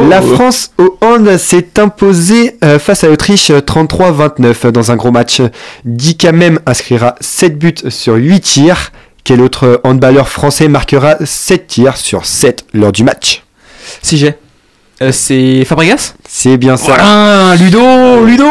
La France au hand s'est imposée euh, face à l'Autriche euh, 33-29 dans un gros match. Dika même inscrira 7 buts sur 8 tirs. Quel autre handballeur français marquera 7 tirs sur 7 lors du match? Si j'ai. Euh, c'est Fabregas? C'est bien ça. Voilà, Ludo, Ludo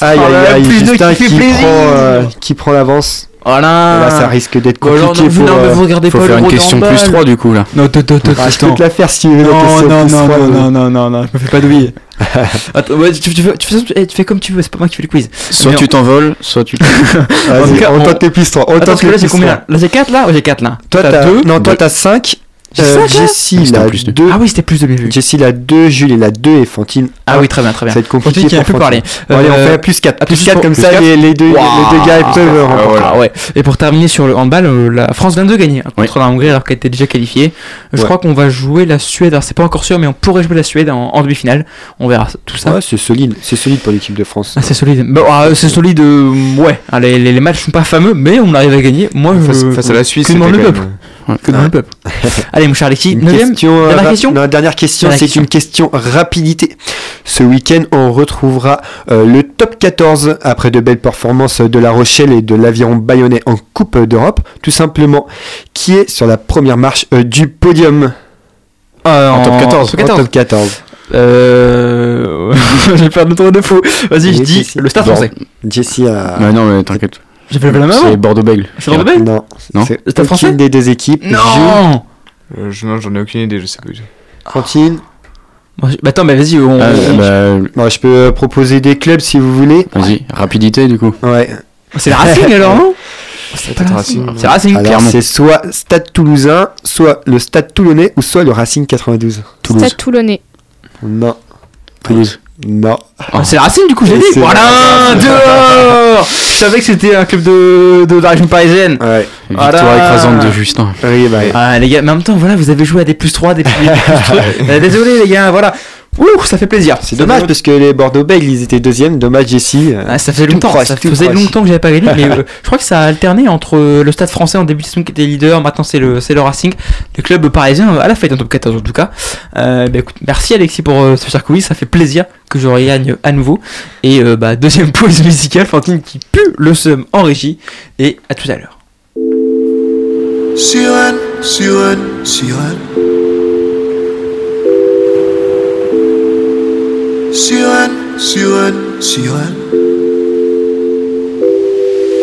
Aïe là là, aïe aïe, plus Justin qui prend, euh, qui prend l'avance. Voilà Là ça risque d'être non, compliqué non, pour... non, mais euh, vous regardez Faut pas faire le une question plus 3 du coup là. Non, toi, Ah, je peux te la faire si tu veux Non, non, non, non, non, non, non, non, je me fais pas douiller. Attends, ouais, tu, tu fais, tu, fais, eh, tu fais comme tu veux, c'est pas moi qui fais le quiz. Soit Mais tu on- t'envoles, soit tu. Vas-y, on tente les plus 3. On Attends, tente parce que les là j'ai plus combien trois. Là j'ai 4 là ou j'ai 4 là Toi T'as t'as deux Non, toi t'as 5. Là Jessie C'était il un a plus deux. 2. Ah oui, c'était plus de bien vu. Jessie il a 2, Jules il a 2 et Fantine. Ah oui, très bien, très bien. Ça va être compliqué Fantine qui a parler. Allez, on Euh, fait plus 4. ah, Plus plus 4 pour- comme plus ça, quatre. les, les deux, les deux gars ils peuvent euh, remporter. Ah ouais. Et pour terminer sur le handball, euh, la France vient de gagner hein, contre Oui. la Hongrie alors qu'elle était déjà qualifiée. Je Ouais. crois qu'on va jouer la Suède. Alors c'est pas encore sûr, mais on pourrait jouer la Suède en, en demi-finale. On verra tout ça. Ouais, c'est solide. C'est solide pour l'équipe de France. Ah, c'est solide. Bah, ah, c'est solide. euh, ouais. Ah, les, les, les matchs sont pas fameux, mais on arrive à gagner. Moi, Face, je. face à la Suisse, que Que demande le peuple. Allez, mon cher Alexis, Une neuvième. question, euh, dernière question non, dernière question, c'est une question rapidité. Ce week-end, on retrouvera euh, le top 14 après de belles performances de La Rochelle et de l'Aviron Bayonnais en Coupe d'Europe. Tout simplement, qui est sur la première marche euh, du podium? Euh, En top 14. top En 14. top 14. Euh. je vais faire de fou. Vas-y, je dis le stade Bon. français. Jessie a. Mais non, mais t'inquiète. J'ai fait la main C'est Bordeaux-Bègle. Je suis dans le bel Non, Non. c'est Le Stade français aucune des deux équipes. Non Euh, je- non, j'en ai aucune idée, je sais tout. Fantine. Bon, Bah attends, bah vas-y, on. Ah, bah, Bon, je peux euh, proposer des clubs si vous voulez. vas-y, rapidité du coup. Ouais. C'est la Racing alors, non C'est Racing. C'est Racing, clairement. c'est soit Stade Toulousain, soit le Stade Toulonnais ou soit le Racing 92. Stade Toulonnais. Non. Toulouse. Non. Ah, c'est Racing du coup, j'ai dit. Voilà, dehors Je savais que c'était un club de, de la région parisienne. Ouais. Victoire Voilà. écrasante de Justin. Oui, bah, Ah les gars, mais en même temps, voilà, vous avez joué à des plus 3, des plus, des plus 3. Euh, Désolé les gars, voilà. Ouh, ça fait plaisir. c'est dommage parce que les Bordeaux Bègles ils étaient deuxième. Dommage Jessie. euh, Ah, ça fait tout longtemps, ça faisait longtemps que j'avais pas gagné, mais euh, je crois que ça a alterné entre euh, le Stade Français en début de saison qui était leader, maintenant c'est le c'est le Racing, le club parisien euh, à la fête en top 14 en tout cas. Euh, bah, écoute, merci Alexis pour euh, ce cher quiz, ça fait plaisir que je regagne à nouveau. Et euh, bah deuxième pause musicale, Fantine qui pue le seum en régie. Et à tout à l'heure. Sirène, sirène, sirène. Sirène, sirène, sirène.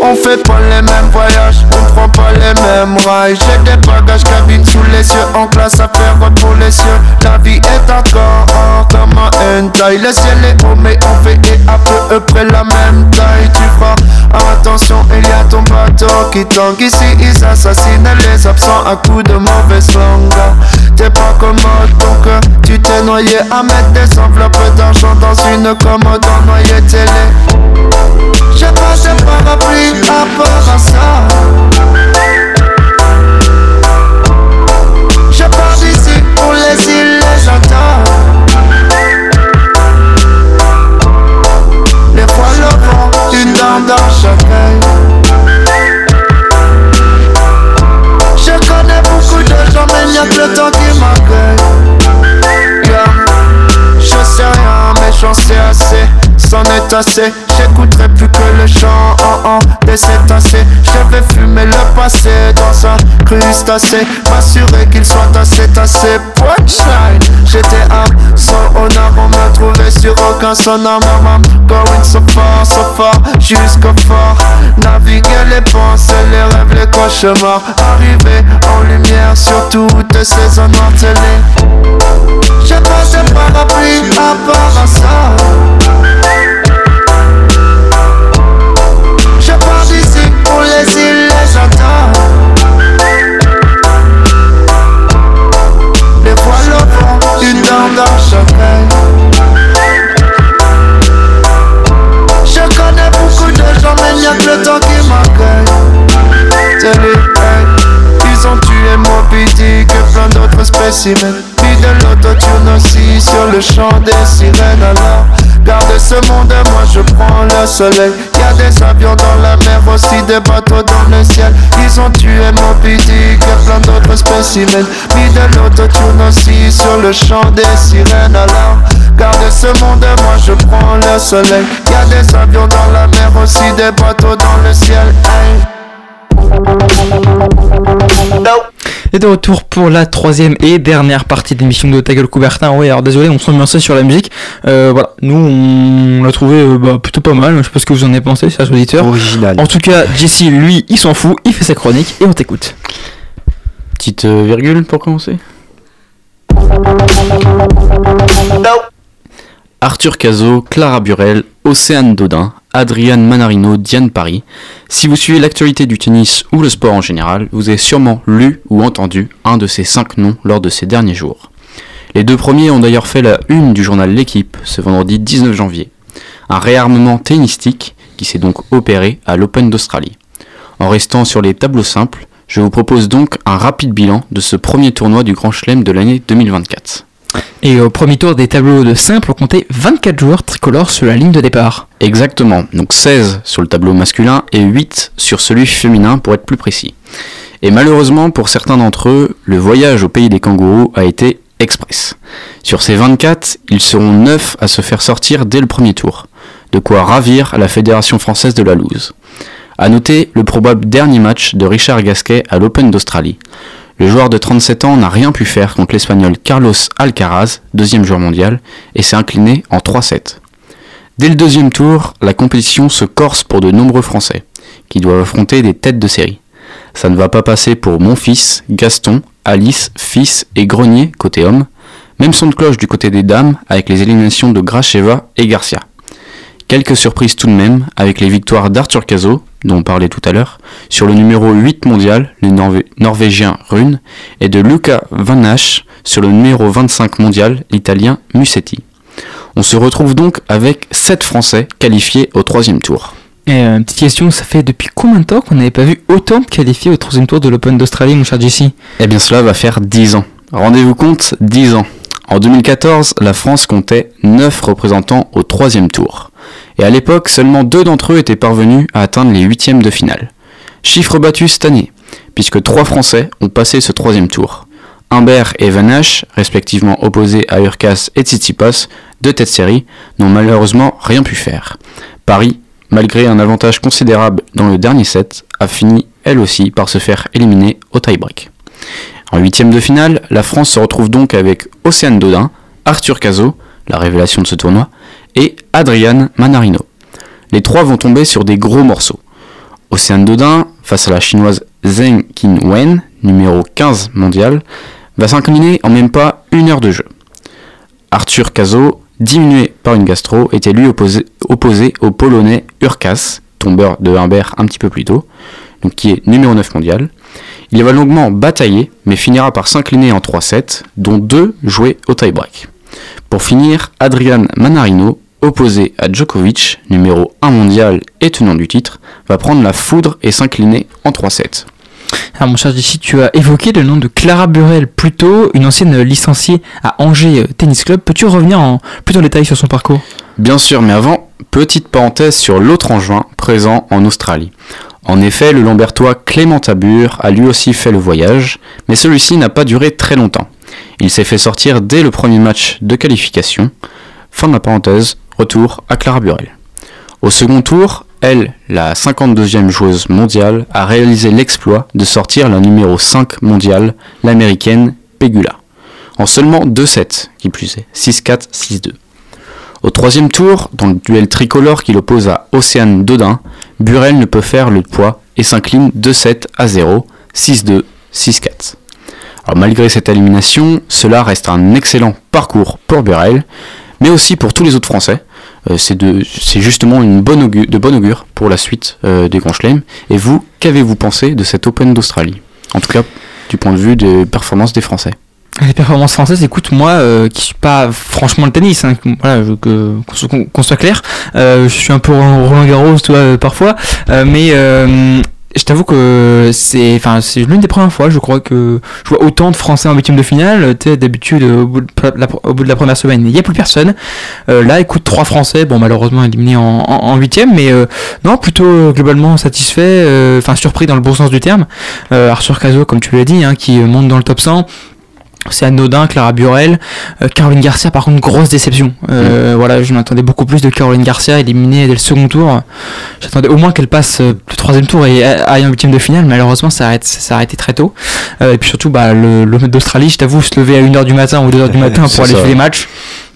On fait pas les mêmes voyages, on prend pas les mêmes rails. J'ai des bagages cabine sous les yeux, en classe à faire pour les cieux. La vie est encore comme un taille. Le ciel est haut, mais on fait et à peu près la même taille. Tu feras attention, il y a ton bateau qui tangue. Ici, ils assassinent les absents à coups de mauvaise langue. T'es pas commode, donc euh, tu t'es noyé à mettre des enveloppes d'argent dans une commode en noyer télé. J'ai pas de parapluie à part à ça. Je pars d'ici pour les îles, les j'attends. Je connais beaucoup de gens, mais il y a que le temps qui m'accueille. Yeah. Je sais rien, mais j'en sais assez. C'en est assez, des cétacés. Je vais fumer le passé dans un crustacé. M'assurer qu'il soit assez tassé. Punchline, j'étais un sans honneur. On me trouvait sur aucun sonar. Maman, going so far, so far, jusqu'au fort. Naviguer les pensées, les rêves, les cauchemars. Arriver en lumière sur toutes ces zones. J'ai pas de parapluie à part ça. Dans. Je connais beaucoup de gens, mais il n'y a que le temps qui m'accueille. Hey. Ils ont tué Moby Dick et plein d'autres spécimens. Mis de l'autotune aussi sur le champ des sirènes. Alors, garde ce monde, moi je prends le soleil. Y a des avions dans la mer, aussi des bateaux dans le ciel. Ils ont tué Moby Dick et plein d'autres spécimens. Mis de l'autotune aussi sur le champ des sirènes. Alors, garde ce monde, moi je prends le soleil. Y a des avions dans la mer, aussi des bateaux dans le ciel. Et de retour pour la troisième et dernière partie de l'émission de Ta gueule Coubertin. Oui, alors désolé, on s'ambiançait sur la musique. Euh, voilà, nous on l'a trouvé euh, bah, plutôt pas mal. Je sais pas ce que vous en avez pensé, chers auditeurs. Original. En tout cas, Jesse, lui, il s'en fout, il fait sa chronique et on t'écoute. Petite euh, virgule pour commencer. Arthur Cazot, Clara Burel, Océane Dodin, Adriane Manarino, Diane Paris. Si vous suivez l'actualité du tennis ou le sport en général, vous avez sûrement lu ou entendu un de ces cinq noms lors de ces derniers jours. Les deux premiers ont d'ailleurs fait la une du journal L'équipe ce vendredi 19 janvier. Un réarmement tennistique qui s'est donc opéré à l'Open d'Australie. En restant sur les tableaux simples, je vous propose donc un rapide bilan de ce premier tournoi du Grand Chelem de l'année 2024. Et au premier tour des tableaux de simple, on comptait 24 joueurs tricolores sur la ligne de départ. Exactement, donc 16 sur le tableau masculin et 8 sur celui féminin pour être plus précis. Et malheureusement pour certains d'entre eux, le voyage au pays des kangourous a été express. Sur ces 24, ils seront 9 à se faire sortir dès le premier tour. De quoi ravir la Fédération française de la loose. A noter le probable dernier match de Richard Gasquet à l'Open d'Australie. Le joueur de 37 ans n'a rien pu faire contre l'Espagnol Carlos Alcaraz, deuxième joueur mondial, et s'est incliné en 3-7. Dès le deuxième tour, la compétition se corse pour de nombreux Français, qui doivent affronter des têtes de série. Ça ne va pas passer pour mon fils, Gaston, Alice, Fils et Grenier côté homme, même son de cloche du côté des dames avec les éliminations de Gracheva et Garcia. Quelques surprises tout de même, avec les victoires d'Arthur Cazot, dont on parlait tout à l'heure, sur le numéro 8 mondial, le Norvé- norvégien Rune, et de Luca Van Hache sur le numéro 25 mondial, l'italien Musetti. On se retrouve donc avec 7 Français qualifiés au troisième tour. Et euh, petite question, ça fait depuis combien de temps qu'on n'avait pas vu autant de qualifiés au troisième tour de l'Open d'Australie, mon cher JC Eh bien cela va faire 10 ans. Rendez-vous compte, 10 ans. En 2014, la France comptait 9 représentants au troisième tour. Et à l'époque, seulement deux d'entre eux étaient parvenus à atteindre les huitièmes de finale. Chiffre battu cette année, puisque trois Français ont passé ce troisième tour. Humbert et Van respectivement opposés à Urkas et Tsitsipas, de tête série, n'ont malheureusement rien pu faire. Paris, malgré un avantage considérable dans le dernier set, a fini elle aussi par se faire éliminer au tie-break. En huitième de finale, la France se retrouve donc avec Océane Dodin, Arthur Cazot, la révélation de ce tournoi, et Adrian Manarino. Les trois vont tomber sur des gros morceaux. Océane Dodin, face à la chinoise Zheng Qinwen, numéro 15 mondial, va s'incliner en même pas une heure de jeu. Arthur Cazot, diminué par une gastro, était lui opposé, au polonais Urkas, tombeur de Humbert un petit peu plus tôt, donc qui est numéro 9 mondial. Il va longuement batailler, mais finira par s'incliner en 3-7, dont deux joués au tie-break. Pour finir, Adrian Manarino, opposé à Djokovic, numéro 1 mondial et tenant du titre, va prendre la foudre et s'incliner en 3-7. Alors mon cher JC, tu as évoqué le nom de Clara Burel plus tôt, une ancienne licenciée à Angers euh, Tennis Club. Peux-tu revenir en plus en détail sur son parcours? Bien sûr, mais avant, petite parenthèse sur l'autre Angevin présent en Australie. En effet, le Lambertois Clément Tabur a lui aussi fait le voyage, mais celui-ci n'a pas duré très longtemps. Il s'est fait sortir dès le premier match de qualification. Fin de la parenthèse, retour à Clara Burel. Au second tour, elle, la 52e joueuse mondiale, a réalisé l'exploit de sortir la numéro 5 mondiale, l'américaine Pegula, en seulement 2 sets, qui plus est, 6-4, 6-2. Au troisième tour, dans le duel tricolore qui l'oppose à Océane Dodin, Burel ne peut faire le poids et s'incline 2-7 à 0, 6-2, 6-4. Alors malgré cette élimination, cela reste un excellent parcours pour Burel, mais aussi pour tous les autres Français. Euh, c'est justement une bonne augu- de bon augure pour la suite euh, des Grands Chelems. Et vous, qu'avez-vous pensé de cet Open d'Australie? En tout cas, du point de vue des performances des Français. Les performances françaises, écoute, moi euh, qui suis pas franchement le tennis, hein, voilà, qu'on soit- clair, euh, je suis un peu Roland Garros, tu vois, euh, parfois, mais je t'avoue que c'est, enfin, c'est l'une des premières fois, je crois que je vois autant de Français en huitième de finale. Tu sais, d'habitude, au, bout de la, première semaine, il n'y a plus personne. Euh, là, écoute, trois Français, bon, malheureusement éliminés en, huitième, mais euh, non, plutôt euh, globalement satisfait, euh, enfin surpris dans le bon sens du terme. Arthur Cazot, comme tu l'as dit, hein, qui monte dans le top 100. C'est anodin, Clara Burel. Euh, Caroline Garcia, par contre, grosse déception. Euh, Voilà, je m'attendais beaucoup plus de Caroline Garcia, éliminée dès le second tour. J'attendais au moins qu'elle passe euh, le troisième tour et aille en huitième de finale. Malheureusement, ça a, arrêté- ça a arrêté très tôt. Et puis surtout, bah, le, le d'Australie, je t'avoue, se lever à 1h du matin ou 2h du matin pour aller faire les matchs,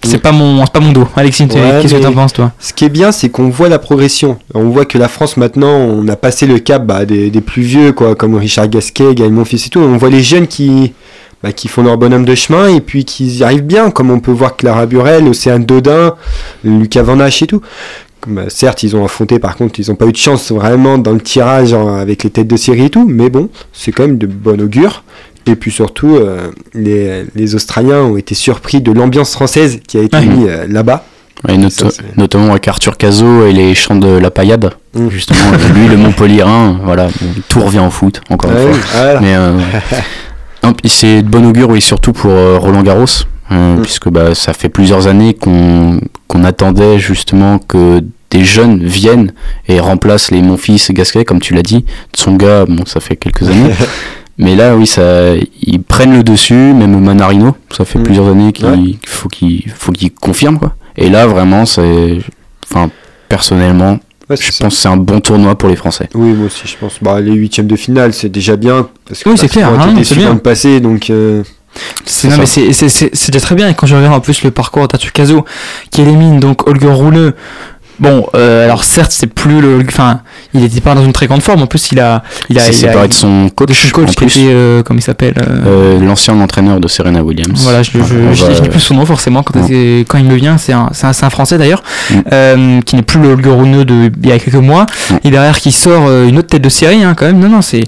c'est pas mon, c'est pas mon dos. Alexis, Ouais, qu'est-ce que t'en penses, toi? Ce qui est bien, c'est qu'on voit la progression. On voit que la France, maintenant, on a passé le cap bah, des, des plus vieux, quoi, comme Richard Gasquet, Gaël Monfils et tout. On voit les jeunes qui, bah, qui font leur bonhomme de chemin et puis qui y arrivent bien, comme on peut voir Clara Burel, Océane Dodin, Lucas Van Hache et tout. Bah, certes, ils ont affronté, par contre, ils n'ont pas eu de chance vraiment dans le tirage hein, avec les têtes de série et tout, mais bon, c'est quand même de bon augure. Et puis surtout, euh, les, les Australiens ont été surpris de l'ambiance française qui a été Ouais. mise euh, là-bas. Ça, notamment avec Arthur Cazot et les chants de la paillade. Mm. Justement, euh, lui, le Montpellierin, voilà, tout revient au foot, encore Ouais, une fois. voilà. Mais euh, c'est de bon augure, oui, surtout pour euh, Roland Garros, euh, Mm. puisque bah, ça fait plusieurs années qu'on qu'on attendait justement que des jeunes viennent et remplacent les Monfils et Gasquet, comme tu l'as dit. Tsonga, bon, ça fait quelques années. Mais là, oui, ça, ils prennent le dessus, même Manarino, ça fait Mm. plusieurs années qu'il Ouais. faut qu'il faut qu'il confirme, quoi. Et là, vraiment, c'est. Enfin, personnellement, Ouais, je ça. pense que c'est un bon tournoi pour les Français. Oui, moi aussi, je pense. Bah, les huitièmes de finale, c'est déjà bien. Parce que Oui, c'est clair, on hein, c'est bien. passé, donc. euh, C'est, non, ça. mais c'est, c'est, c'est, c'est déjà très bien. Et quand je regarde en plus le parcours d'Arthur Cazot, qui élimine donc Holger Rouleux, Bon, euh, alors certes, c'est plus le. Enfin, il était pas dans une très grande forme. En plus, il a. Il a. s'est il a- séparé de son coach, de son coach en plus. était. euh, comment il s'appelle euh, Euh, L'ancien entraîneur de Serena Williams. Voilà, je, je dis plus son nom forcément quand, quand il me vient. C'est un, un, un français d'ailleurs, Mm. euh, qui n'est plus le Goroneux de il y a quelques mois. Et derrière, qui sort euh, une autre tête de série, hein, quand même. Non, non, c'est.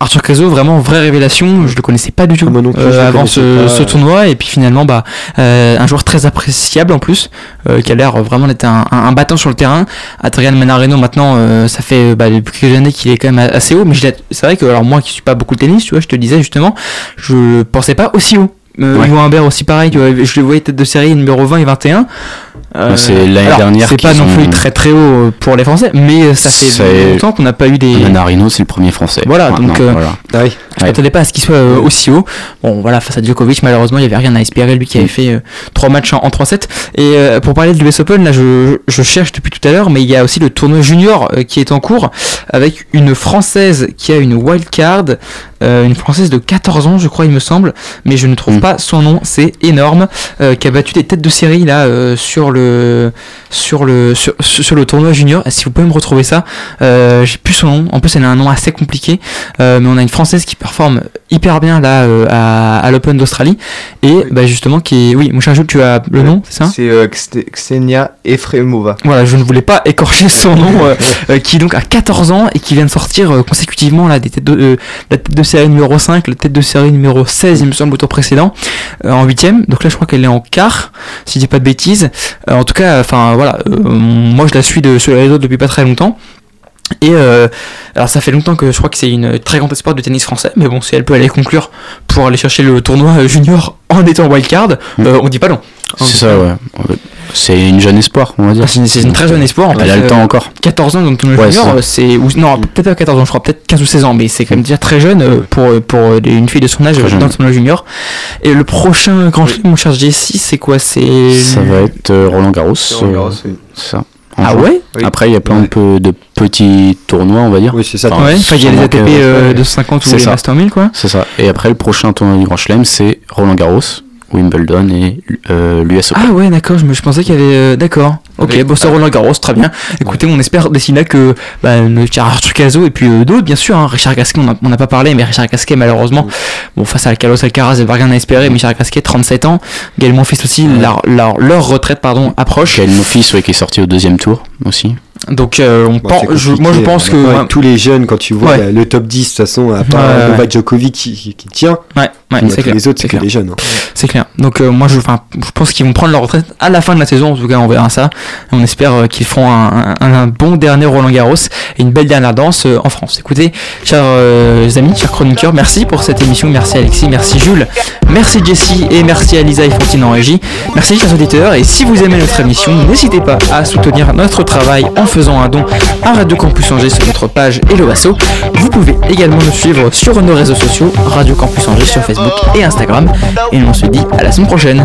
Arthur Cazot, vraiment vraie révélation. Je le connaissais pas du tout plus, euh, avant ce, euh. tournoi. Et puis finalement, bah, euh, un joueur très appréciable en plus, euh, qui a l'air vraiment d'être un, un, un battant sur le terrain. Adrian Manarino, maintenant, euh, ça fait bah, depuis quelques années qu'il est quand même assez haut. Mais c'est vrai que, alors moi qui suis pas beaucoup le tennis, tu vois, je te disais justement, je pensais pas aussi haut. Euh, Ouais. Humbert aussi pareil, tu vois, je le voyais tête de série numéro 20 et 21. Euh, c'est l'année dernière C'est pas non plus très très haut euh, pour les Français, mais euh, ça fait longtemps qu'on n'a pas eu des. Manarino, c'est le premier français. Voilà, donc, euh, voilà. Ah oui. Je m'attendais pas à ce qu'il soit aussi haut. Bon, voilà, face à Djokovic, malheureusement, il n'y avait rien à espérer. Lui qui avait fait 3 matchs en, en 3-7. Et pour parler de l'US Open, là, je, je cherche depuis tout à l'heure, mais il y a aussi le tournoi junior qui est en cours avec une Française qui a une wild card, une Française de 14 ans, je crois, il me semble, mais je ne trouve pas son nom. C'est énorme, euh, qui a battu des têtes de série là euh, sur le sur le sur, sur le tournoi junior. Si vous pouvez me retrouver ça, euh, j'ai plus son nom. En plus, elle a un nom assez compliqué, mais on a une Française qui performe hyper bien là à, à l'Open d'Australie et bah, justement qui est oui, mon cher Jules, tu as le nom, c'est ça? C'est Ksenia Efremova. voilà, je ne voulais pas écorcher son nom, qui donc a 14 ans et qui vient de sortir consécutivement là, des têtes de, la tête de série numéro 5, la tête de série numéro 16, il me semble, au tour précédent, en 8 Donc là, je crois qu'elle est en quart, si je dis pas de bêtises. Euh, en tout cas, enfin voilà, euh, moi je la suis de, sur les réseaux depuis pas très longtemps. Et euh, alors ça fait longtemps que je crois que c'est une très grande espoir de tennis français, mais bon, si elle peut aller conclure pour aller chercher le tournoi euh, junior en étant wildcard, euh, on dit pas non. C'est ça, ouais. C'est une jeune espoir, on va dire. Ah, c'est une- très jeune espoir, Elle a le temps encore. 14 ans dans le tournoi Ouais, junior, c'est ou- non peut-être pas 14 ans, je crois peut-être 15 ou 16 ans, mais c'est quand même déjà très jeune euh, pour pour une fille de son âge dans le tournoi junior. Et le prochain grand chelem, mon cher Jessie, c'est quoi? C'est Ça va être euh, Roland Garros. Roland Garros, euh, oui. c'est ça. Ah ouais? Oui. Après, il y a plein de, peu- de petits tournois, on va dire. Oui, c'est ça. Ouais, enfin, il y a les ATP euh, de 50 ou les ça. Master 1000 quoi. C'est ça. Et après, le prochain tournoi du Grand Chelem, c'est Roland Garros, Wimbledon et euh, l'US Open. Ah ouais, d'accord, je, me- je pensais qu'il y avait. euh, d'accord. Ok, Oui. bon, c'est Roland Garros, très bien. Écoutez, on espère d'ici là que bah, Arthur Cazot et puis euh, d'autres, bien sûr. hein, Richard Gasquet, on n'a pas parlé, mais Richard Gasquet, malheureusement, bon, face à Carlos Alcaraz, il n'y rien à espérer. Mais Richard Gasquet, 37 ans. Gaël Monfils aussi, leur, leur, leur retraite pardon, approche. Gaël Monfils, ouais, qui est sorti au deuxième tour aussi. Donc, euh, on Bon, pen- c'est je- moi, je compliqué, pense euh, que. ouais, tous les jeunes, quand tu vois Ouais. le top 10, de toute façon, à part Ouais, ouais, Novak. Djokovic qui, qui- qui tient, ouais, c'est clair. les autres, c'est que clair. des jeunes. hein. C'est clair. Donc euh, moi je, je pense qu'ils vont prendre leur retraite à la fin de la saison. En tout cas, on verra ça. On espère euh, qu'ils feront un, un- un bon dernier Roland Garros et une belle dernière danse euh, en France. Écoutez, chers amis, chers chroniqueurs, merci pour cette émission. Merci Alexis, merci Jules, merci Jessie et merci à Lisa et Fantine en régie. Merci chers auditeurs. Et si vous aimez notre émission, n'hésitez pas à soutenir notre travail en faisant un don à Radio Campus Angers sur notre page Hello Asso. Vous pouvez également nous suivre sur nos réseaux sociaux Radio Campus Angers sur Et Instagram. Et on se dit à la semaine prochaine.